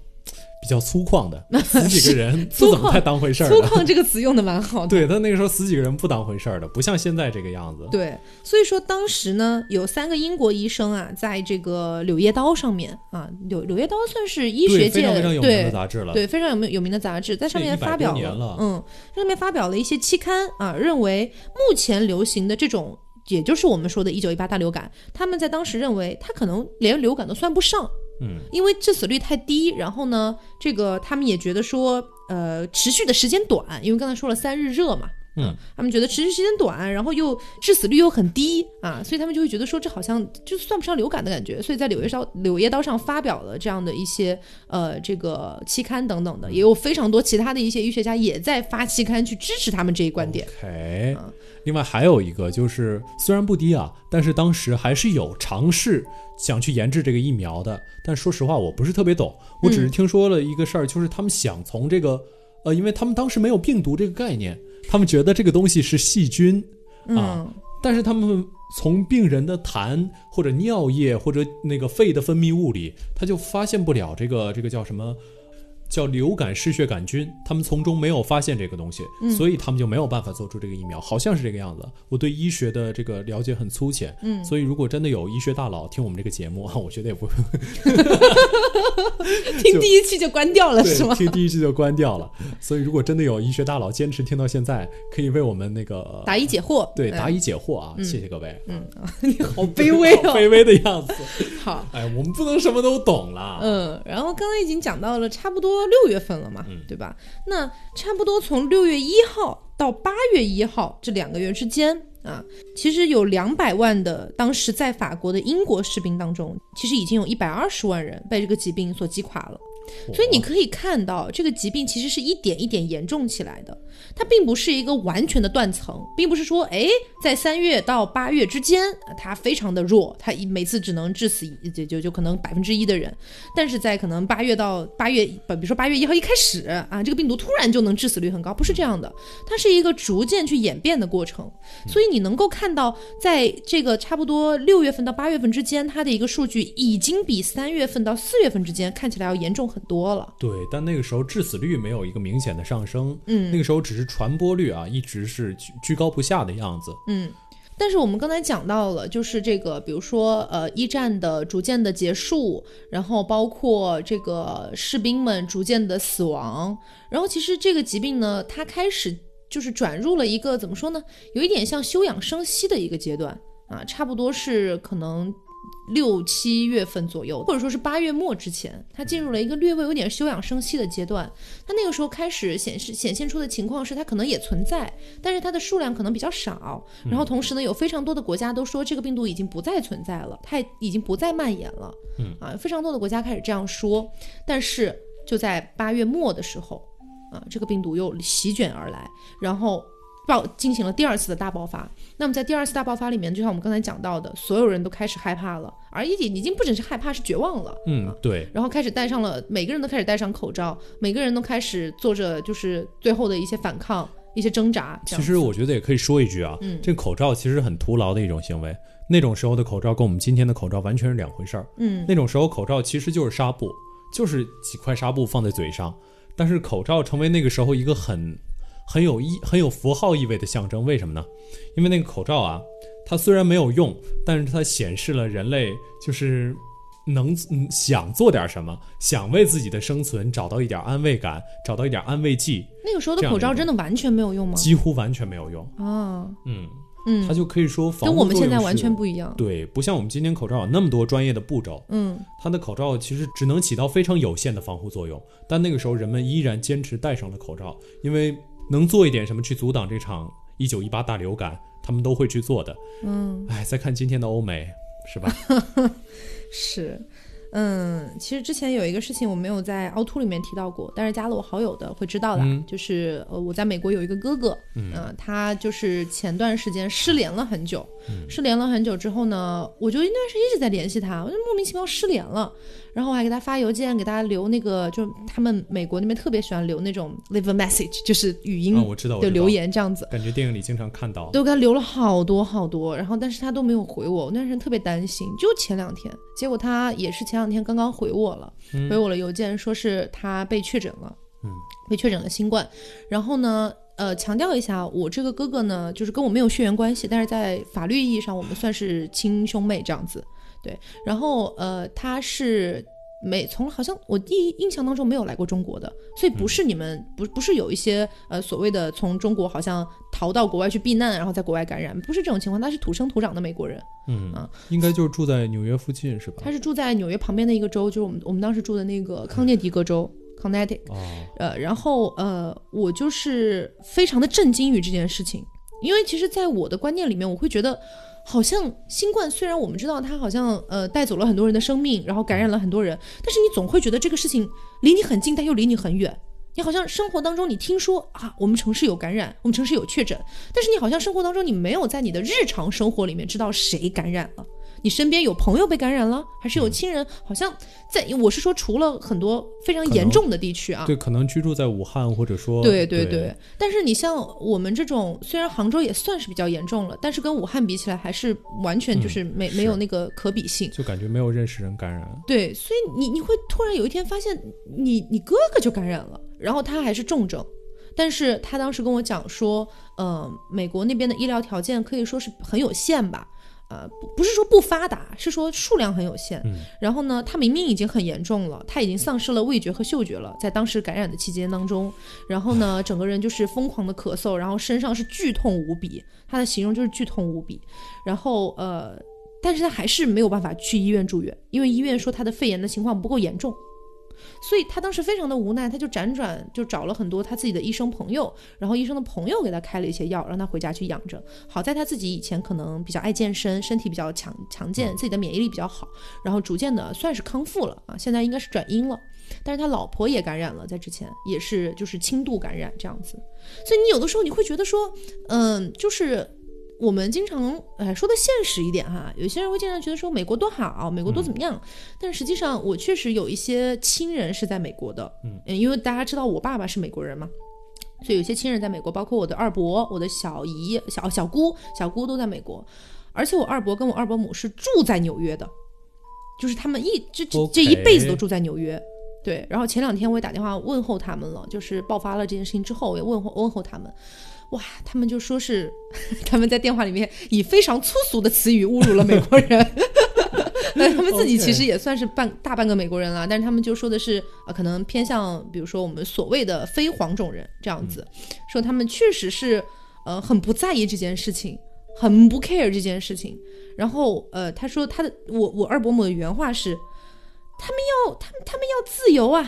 Speaker 1: 比较粗犷的，死几个人不怎么太当回事儿。
Speaker 2: 粗犷这个词用的蛮好的。
Speaker 1: 对他那个时候死几个人不当回事儿的，不像现在这个样子。
Speaker 2: 对，所以说当时呢，有三个英国医生啊，在这个《柳叶刀》上面啊，《柳柳叶刀》算是医学界
Speaker 1: 非常非常有名的杂志了。
Speaker 2: 对，非常有名有名的杂志，在上面发表
Speaker 1: 了
Speaker 2: 嗯，上面发表了一些期刊啊，认为目前流行的这种，也就是我们说的1918大流感，他们在当时认为它可能连流感都算不上，
Speaker 1: 嗯，
Speaker 2: 因为致死率太低，然后呢，这个他们也觉得说，呃，持续的时间短，因为刚才说了三日热嘛，
Speaker 1: 嗯，
Speaker 2: 他们觉得持续时间短，然后又致死率又很低啊，所以他们就会觉得说这好像就算不上流感的感觉，所以在《柳叶刀》《柳叶刀》上发表了这样的一些呃这个期刊等等的，也有非常多其他的一些医学家也在发期刊去支持他们这一观点。
Speaker 1: OK，另外还有一个就是，虽然不低啊，但是当时还是有尝试想去研制这个疫苗的。但说实话，我不是特别懂，我只是听说了一个事儿，就是他们想从这个，呃，因为他们当时没有病毒这个概念，他们觉得这个东西是细菌啊，
Speaker 2: 嗯
Speaker 1: 但是他们从病人的痰或者尿液或者那个肺的分泌物里，他就发现不了这个这个叫什么。叫流感嗜血杆菌，他们从中没有发现这个东西，所以他们就没有办法做出这个疫苗，好像是这个样子。我对医学的这个了解很粗浅，嗯，所以如果真的有医学大佬听我们这个节目啊，我觉得也不会
Speaker 2: 听第一期就关掉了是吗？
Speaker 1: 听第一期就关掉了。所以如果真的有医学大佬坚持听到现在，可以为我们那个
Speaker 2: 答疑解惑，嗯
Speaker 1: 对答疑解惑啊，谢谢各位。
Speaker 2: 嗯，你好卑微哦。
Speaker 1: 卑微的样子，
Speaker 2: 好，
Speaker 1: 哎，我们不能什么都懂了。
Speaker 2: 嗯，然后刚刚已经讲到了差不多六月份了嘛，对吧？那差不多从六月一号到八月一号这两个月之间啊，其实有两百万的当时在法国的英国士兵当中，其实已经有一百二十万人被这个疾病所击垮了。所以你可以看到，这个疾病其实是一点一点严重起来的，它并不是一个完全的断层，并不是说，哎，在三月到八月之间，呃它非常的弱，它一每次只能致死一就就就可能百分之一的人，但是在可能八月到八月，比如说八月一号一开始啊，这个病毒突然就能致死率很高，不是这样的，它是一个逐渐去演变的过程。所以你能够看到，在这个差不多六月份到八月份之间，它的一个数据已经比三月份到四月份之间看起来要严重很多了。
Speaker 1: 对，但那个时候致死率没有一个明显的上升，嗯，那个时候只是传播率啊一直是居居高不下的样子。
Speaker 2: 嗯但是我们刚才讲到了，就是这个，比如说，呃，一战的逐渐的结束，然后包括这个士兵们逐渐的死亡，然后其实这个疾病呢，它开始就是转入了一个怎么说呢，有一点像休养生息的一个阶段啊，差不多是可能。六七月份左右，或者说是八月末之前，它进入了一个略微有点休养生息的阶段。它那个时候开始显示显现出的情况是，它可能也存在，但是它的数量可能比较少。然后同时呢，有非常多的国家都说这个病毒已经不再存在了，它已经不再蔓延了。嗯啊，非常多的国家开始这样说。但是就在八月末的时候，啊，这个病毒又席卷而来，然后爆进行了第二次的大爆发。那么在第二次大爆发里面，就像我们刚才讲到的，所有人都开始害怕了，而已经已经不只是害怕，是绝望了。
Speaker 1: 嗯，对，
Speaker 2: 然后开始戴上了，每个人都开始戴上口罩，每个人都开始做着就是最后的一些反抗、一些挣扎。
Speaker 1: 其实我觉得也可以说一句啊，
Speaker 2: 嗯
Speaker 1: 这口罩其实很徒劳的一种行为。那种时候的口罩跟我们今天的口罩完全是两回事儿。
Speaker 2: 嗯
Speaker 1: 那种时候口罩其实就是纱布，就是几块纱布放在嘴上，但是口罩成为那个时候一个很很有意、很有符号意味的象征。为什么呢？因为那个口罩啊，它虽然没有用，但是它显示了人类就是能嗯想做点什么，想为自己的生存找到一点安慰感，找到一点安慰剂，
Speaker 2: 那个时候的口罩真的完全没有用吗？
Speaker 1: 几乎完全没有用。
Speaker 2: 啊，
Speaker 1: 嗯，
Speaker 2: 嗯
Speaker 1: 它，就可以说防
Speaker 2: 跟我们现在完全不一样。
Speaker 1: 对，不像我们今天口罩有那么多专业的步骤，
Speaker 2: 嗯，
Speaker 1: 它的口罩其实只能起到非常有限的防护作用。但那个时候人们依然坚持戴上了口罩，因为能做一点什么去阻挡这场一九一八大流感，他们都会去做的。
Speaker 2: 嗯，
Speaker 1: 哎，再看今天的欧美，是吧？
Speaker 2: 是。嗯，其实之前有一个事情我没有在凹凸里面提到过，但是加了我好友的会知道的，
Speaker 1: 嗯
Speaker 2: 就是呃我在美国有一个哥哥，嗯、他就是前段时间失联了很久，失联了很久之后呢，我就应该是一直在联系他，我就莫名其妙失联了，然后我还给他发邮件，给他留那个，就是他们美国那边特别喜欢留那种 leave a message，就是语音
Speaker 1: 啊我知道
Speaker 2: 留言这样子，
Speaker 1: 感觉电影里经常看到。
Speaker 2: 都给他留了好多好多，然后但是他都没有回我，我那段时间特别担心。就前两天，结果他也是前两天刚刚回我了，回我了邮件，说是他被确诊了，
Speaker 1: 嗯，
Speaker 2: 被确诊了新冠。然后呢，呃，强调一下，我这个哥哥呢，就是跟我没有血缘关系，但是在法律意义上我们算是亲兄妹这样子。对，然后呃，他是没从好像我第一印象当中没有来过中国的，所以不是你们、不不是有一些呃所谓的从中国好像逃到国外去避难，然后在国外感染，不是这种情况，他是土生土长的美国人，
Speaker 1: 嗯
Speaker 2: 啊，
Speaker 1: 应该就是住在纽约附近，是吧？
Speaker 2: 他是住在纽约旁边的一个州，就是我们我们当时住的那个康涅狄格州。Connecticut。
Speaker 1: 哦，
Speaker 2: 呃，然后呃，我就是非常的震惊于这件事情，因为其实，在我的观念里面，我会觉得，好像新冠虽然我们知道它好像呃带走了很多人的生命，然后感染了很多人，但是你总会觉得这个事情离你很近，但又离你很远。你好像生活当中你听说啊，我们城市有感染，我们城市有确诊，但是你好像生活当中你没有在你的日常生活里面知道谁感染了。你身边有朋友被感染了，还是有亲人？好像在我是说，除了很多非常严重的地区啊，
Speaker 1: 对，可能居住在武汉，或者说
Speaker 2: 对对
Speaker 1: 对
Speaker 2: 对，但是你像我们这种，虽然杭州也算是比较严重了，但是跟武汉比起来，还是完全就是没、
Speaker 1: 是
Speaker 2: 没有那个可比性。
Speaker 1: 就感觉没有认识人感染。
Speaker 2: 对，所以你你会突然有一天发现你你哥哥就感染了，然后他还是重症，但是他当时跟我讲说，呃，美国那边的医疗条件可以说是很有限吧。呃，不不是说不发达，是说数量很有限。
Speaker 1: 嗯
Speaker 2: 然后呢，他明明已经很严重了，他已经丧失了味觉和嗅觉了，在当时感染的期间当中，然后呢，整个人就是疯狂的咳嗽，然后身上是剧痛无比，他的形容就是剧痛无比。然后呃，但是他还是没有办法去医院住院，因为医院说他的肺炎的情况不够严重。所以他当时非常的无奈，他就辗转就找了很多他自己的医生朋友，然后医生的朋友给他开了一些药，让他回家去养着。好在他自己以前可能比较爱健身，身体比较强强健，自己的免疫力比较好，然后逐渐的算是康复了啊，现在应该是转阴了。但是他老婆也感染了，在之前也是就是轻度感染这样子，所以你有的时候你会觉得说，嗯，就是我们经常哎说的现实一点哈，有些人会经常觉得说美国多好，美国多怎么样，但实际上我确实有一些亲人是在美国的，
Speaker 1: 嗯，
Speaker 2: 因为大家知道我爸爸是美国人嘛。所以有些亲人在美国，包括我的二伯、我的小姨、小小姑、小姑都在美国，而且我二伯跟我二伯母是住在纽约的，就是他们一这这这一辈子都住在纽约。对，然后前两天我也打电话问候他们了，就是爆发了这件事情之后，我也问候问候他们。哇，他们就说是 他们在电话里面以非常粗俗的词语侮辱了美国人，那他们自己其实也算是半大半个美国人了，但是他们就说的是呃，可能偏向比如说我们所谓的非黄种人这样子，说他们确实是呃很不在意这件事情，很不 care 这件事情。然后呃，他说他的我我二伯母的原话是，他们要他们他们要自由啊，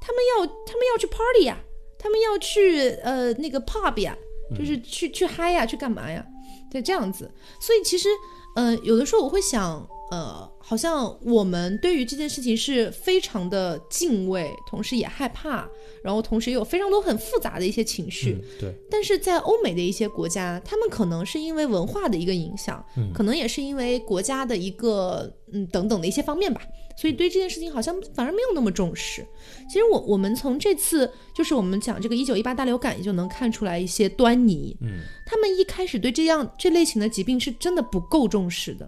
Speaker 2: 他们要他们要去 party 呀、他们要去呃那个 pub 呀、就是去去嗨呀，去干嘛呀？对，这样子。所以其实，呃，有的时候我会想，呃，好像我们对于这件事情是非常的敬畏，同时也害怕，然后同时也有非常多很复杂的一些情绪。
Speaker 1: 嗯，对，
Speaker 2: 但是在欧美的一些国家，他们可能是因为文化的一个影响，
Speaker 1: 嗯
Speaker 2: 可能也是因为国家的一个嗯等等的一些方面吧，所以对这件事情好像反而没有那么重视。其实我我们从这次就是我们讲这个一九一八大流感，也就能看出来一些端倪。
Speaker 1: 嗯，
Speaker 2: 他们一开始对这样这类型的疾病是真的不够重视的。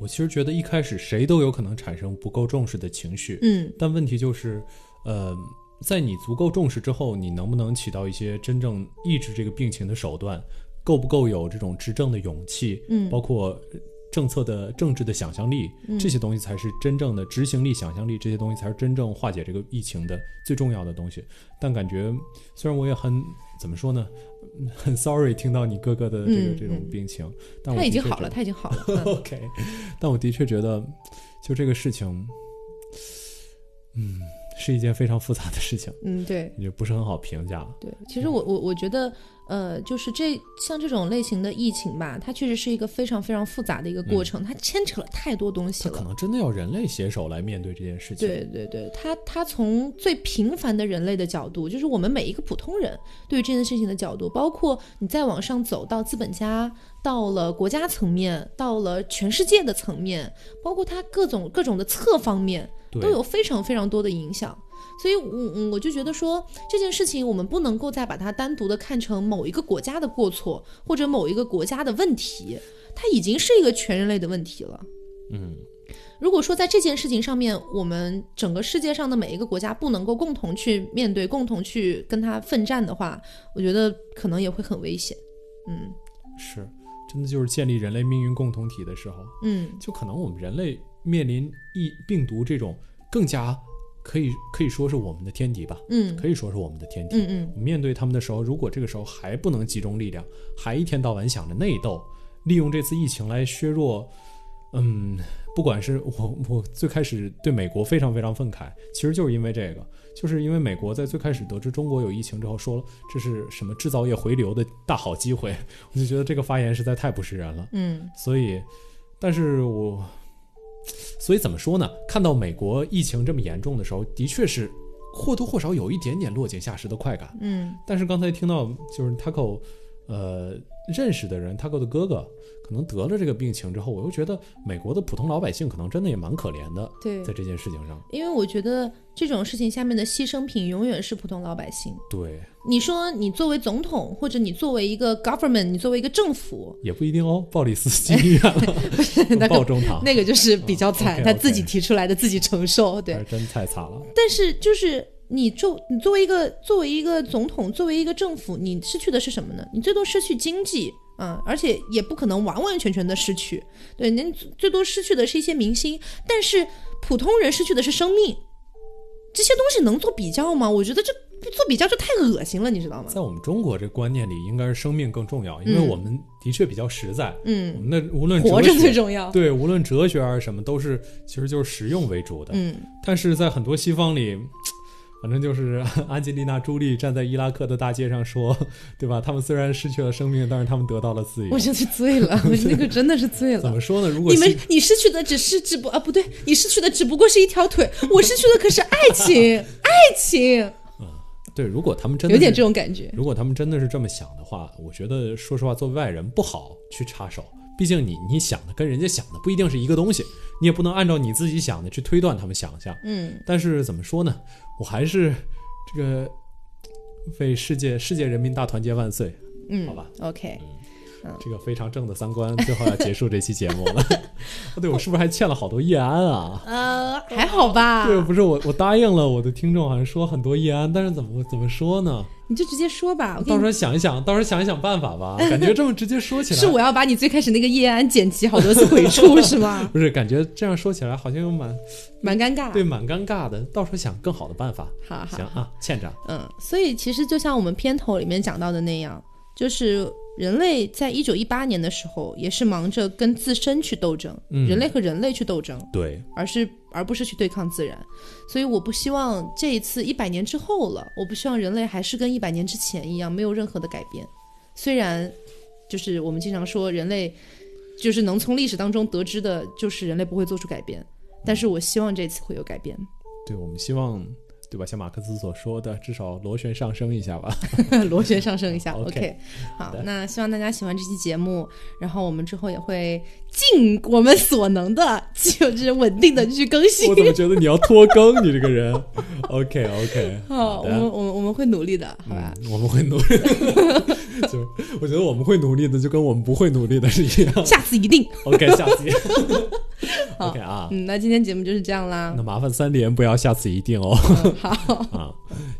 Speaker 1: 我其实觉得一开始谁都有可能产生不够重视的情绪，
Speaker 2: 嗯
Speaker 1: 但问题就是，呃，在你足够重视之后，你能不能起到一些真正抑制这个病情的手段？够不够有这种执政的勇气？
Speaker 2: 嗯
Speaker 1: 包括政策的政治的想象力，这些东西才是真正的执行力、想象力，这些东西才是真正化解这个疫情的最重要的东西。但感觉虽然我也很怎么说呢，很 sorry 听到你哥哥的这个、
Speaker 2: 嗯
Speaker 1: 这种
Speaker 2: 嗯
Speaker 1: 病情，但我
Speaker 2: 他已经好了，他已经好了。嗯
Speaker 1: OK，但我的确觉得，就这个事情，嗯，是一件非常复杂的事情，
Speaker 2: 嗯，对。
Speaker 1: 也不是很好评价。
Speaker 2: 对，其实我我我觉得，呃，就是这像这种类型的疫情吧，它确实是一个非常非常复杂的一个过程，它牵扯了太多东西了。
Speaker 1: 它可能真的要人类携手来面对这件事情。
Speaker 2: 对对对，它它从最平凡的人类的角度，就是我们每一个普通人对于这件事情的角度，包括你再往上走到资本家，到了国家层面，到了全世界的层面，包括它各种各种的侧方面，都有非常非常多的影响。所以，我嗯，我就觉得说这件事情，我们不能够再把它单独的看成某一个国家的过错，或者某一个国家的问题，它已经是一个全人类的问题了。
Speaker 1: 嗯，
Speaker 2: 如果说在这件事情上面，我们整个世界上的每一个国家不能够共同去面对、共同去跟他奋战的话，我觉得可能也会很危险。嗯
Speaker 1: 是，真的就是建立人类命运共同体的时候，
Speaker 2: 嗯
Speaker 1: 就可能我们人类面临疫病毒这种更加可以可以说是我们的天敌吧，
Speaker 2: 嗯
Speaker 1: 可以说是我们的天敌。
Speaker 2: 嗯嗯
Speaker 1: 面对他们的时候，如果这个时候还不能集中力量，还一天到晚想着内斗，利用这次疫情来削弱嗯，不管是我我最开始对美国非常非常愤慨，其实就是因为这个，就是因为美国在最开始得知中国有疫情之后，说了这是什么制造业回流的大好机会，我就觉得这个发言实在太不是人了。
Speaker 2: 嗯
Speaker 1: 所以，但是我，所以怎么说呢？看到美国疫情这么严重的时候，的确是或多或少有一点点落井下石的快感。
Speaker 2: 嗯
Speaker 1: 但是刚才听到就是 Taco，呃，认识的人，Taco 的哥哥可能得了这个病情之后，我又觉得美国的普通老百姓可能真的也蛮可怜的，
Speaker 2: 对
Speaker 1: 在这件事情上。
Speaker 2: 因为我觉得这种事情下面的牺牲品永远是普通老百姓。
Speaker 1: 对，
Speaker 2: 你说你作为总统，或者你作为一个 government，你作为一个政府，
Speaker 1: 也不一定哦。鲍里斯进医院
Speaker 2: 那
Speaker 1: 了，
Speaker 2: 个
Speaker 1: 报中堂，
Speaker 2: 那个就是比较惨他自己提出来的，自己承受。对
Speaker 1: 真太惨了。
Speaker 2: 但是就是你作你作为一个作为一个总统，作为一个政府，你失去的是什么呢？你最多失去经济。嗯，而且也不可能完完全全的失去，对，您最多失去的是一些明星，但是普通人失去的是生命，这些东西能做比较吗？我觉得这做比较就太恶心了，你知道吗？
Speaker 1: 在我们中国这观念里，应该是生命更重要，因为
Speaker 2: 嗯
Speaker 1: 我们的确比较实在。我
Speaker 2: 嗯，
Speaker 1: 们的无论
Speaker 2: 活着最重要。
Speaker 1: 对，无论哲学还是什么，都是其实就是实用为主的。
Speaker 2: 嗯，
Speaker 1: 但是在很多西方里，反正就是 安吉丽娜·朱莉站在伊拉克的大街上说，对吧？他们虽然失去了生命，但是他们得到了自由
Speaker 2: 我。真是醉了，我那个真的是醉了
Speaker 1: 怎么。说呢？如果
Speaker 2: 你们，你失去的只是只不啊不对，你失去的只不过是一条腿，我失去的可是爱情，爱情，
Speaker 1: 对，如果他们真的
Speaker 2: 有点这种感觉。
Speaker 1: 如果他们真的是这么想的话，我觉得说实话，作为外人不好去插手。毕竟你你想的跟人家想的不一定是一个东西，你也不能按照你自己想的去推断他们想象。
Speaker 2: 嗯，
Speaker 1: 但是怎么说呢？我还是这个为世界世界人民大团结万岁，
Speaker 2: 嗯，
Speaker 1: 好吧
Speaker 2: ，OK，
Speaker 1: 这个非常正的三观，最后要结束这期节目了。哦对，我是不是还欠了好多叶安啊？
Speaker 2: 呃，还好吧？
Speaker 1: 对，不是我，我答应了我的听众，好像说很多叶安，但是怎么怎么说呢？
Speaker 2: 你就直接说吧。我
Speaker 1: 到时候想一想，到时候想一想办法吧。感觉这么直接说起来，
Speaker 2: 是我要把你最开始那个叶安剪辑好多次回处是吗？
Speaker 1: 不是感觉这样说起来好像又蛮
Speaker 2: 蛮尴尬。
Speaker 1: 对，蛮尴尬的。到时候想更好的办法。
Speaker 2: 好好
Speaker 1: 行啊，欠着。
Speaker 2: 嗯，所以其实就像我们片头里面讲到的那样，就是人类在一九一八年的时候，也是忙着跟自身去斗争，
Speaker 1: 嗯
Speaker 2: 人类和人类去斗争，
Speaker 1: 对，
Speaker 2: 而是而不是去对抗自然。所以我不希望这一次一百年之后了，我不希望人类还是跟一百年之前一样没有任何的改变。虽然就是我们经常说人类就是能从历史当中得知的，就是人类不会做出改变，但是我希望这次会有改变。
Speaker 1: 对，我们希望，对吧？像马克思所说的，至少螺旋上升一下吧。
Speaker 2: 螺旋上升一下。
Speaker 1: OK
Speaker 2: 好那希望大家喜欢这期节目，然后我们之后也会尽我们所能的，就是稳定的去更新
Speaker 1: 我。怎么觉得你要拖更？你这个人。OK OK，
Speaker 2: 好，
Speaker 1: 好。
Speaker 2: 我们我们我们会努力的，好吧？
Speaker 1: 嗯，我们会努力。就我觉得我们会努力的，就跟我们不会努力的是一样。
Speaker 2: 下次一定。
Speaker 1: OK，下次。
Speaker 2: 好
Speaker 1: OK 啊，
Speaker 2: 嗯，那今天节目就是这样啦
Speaker 1: 那。麻烦三连不要下次一定哦。
Speaker 2: 嗯好，
Speaker 1: 啊，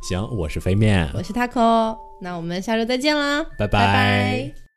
Speaker 1: 行，我是飞面，
Speaker 2: 我是 Taco，那我们下周再见啦，
Speaker 1: 拜
Speaker 2: 拜拜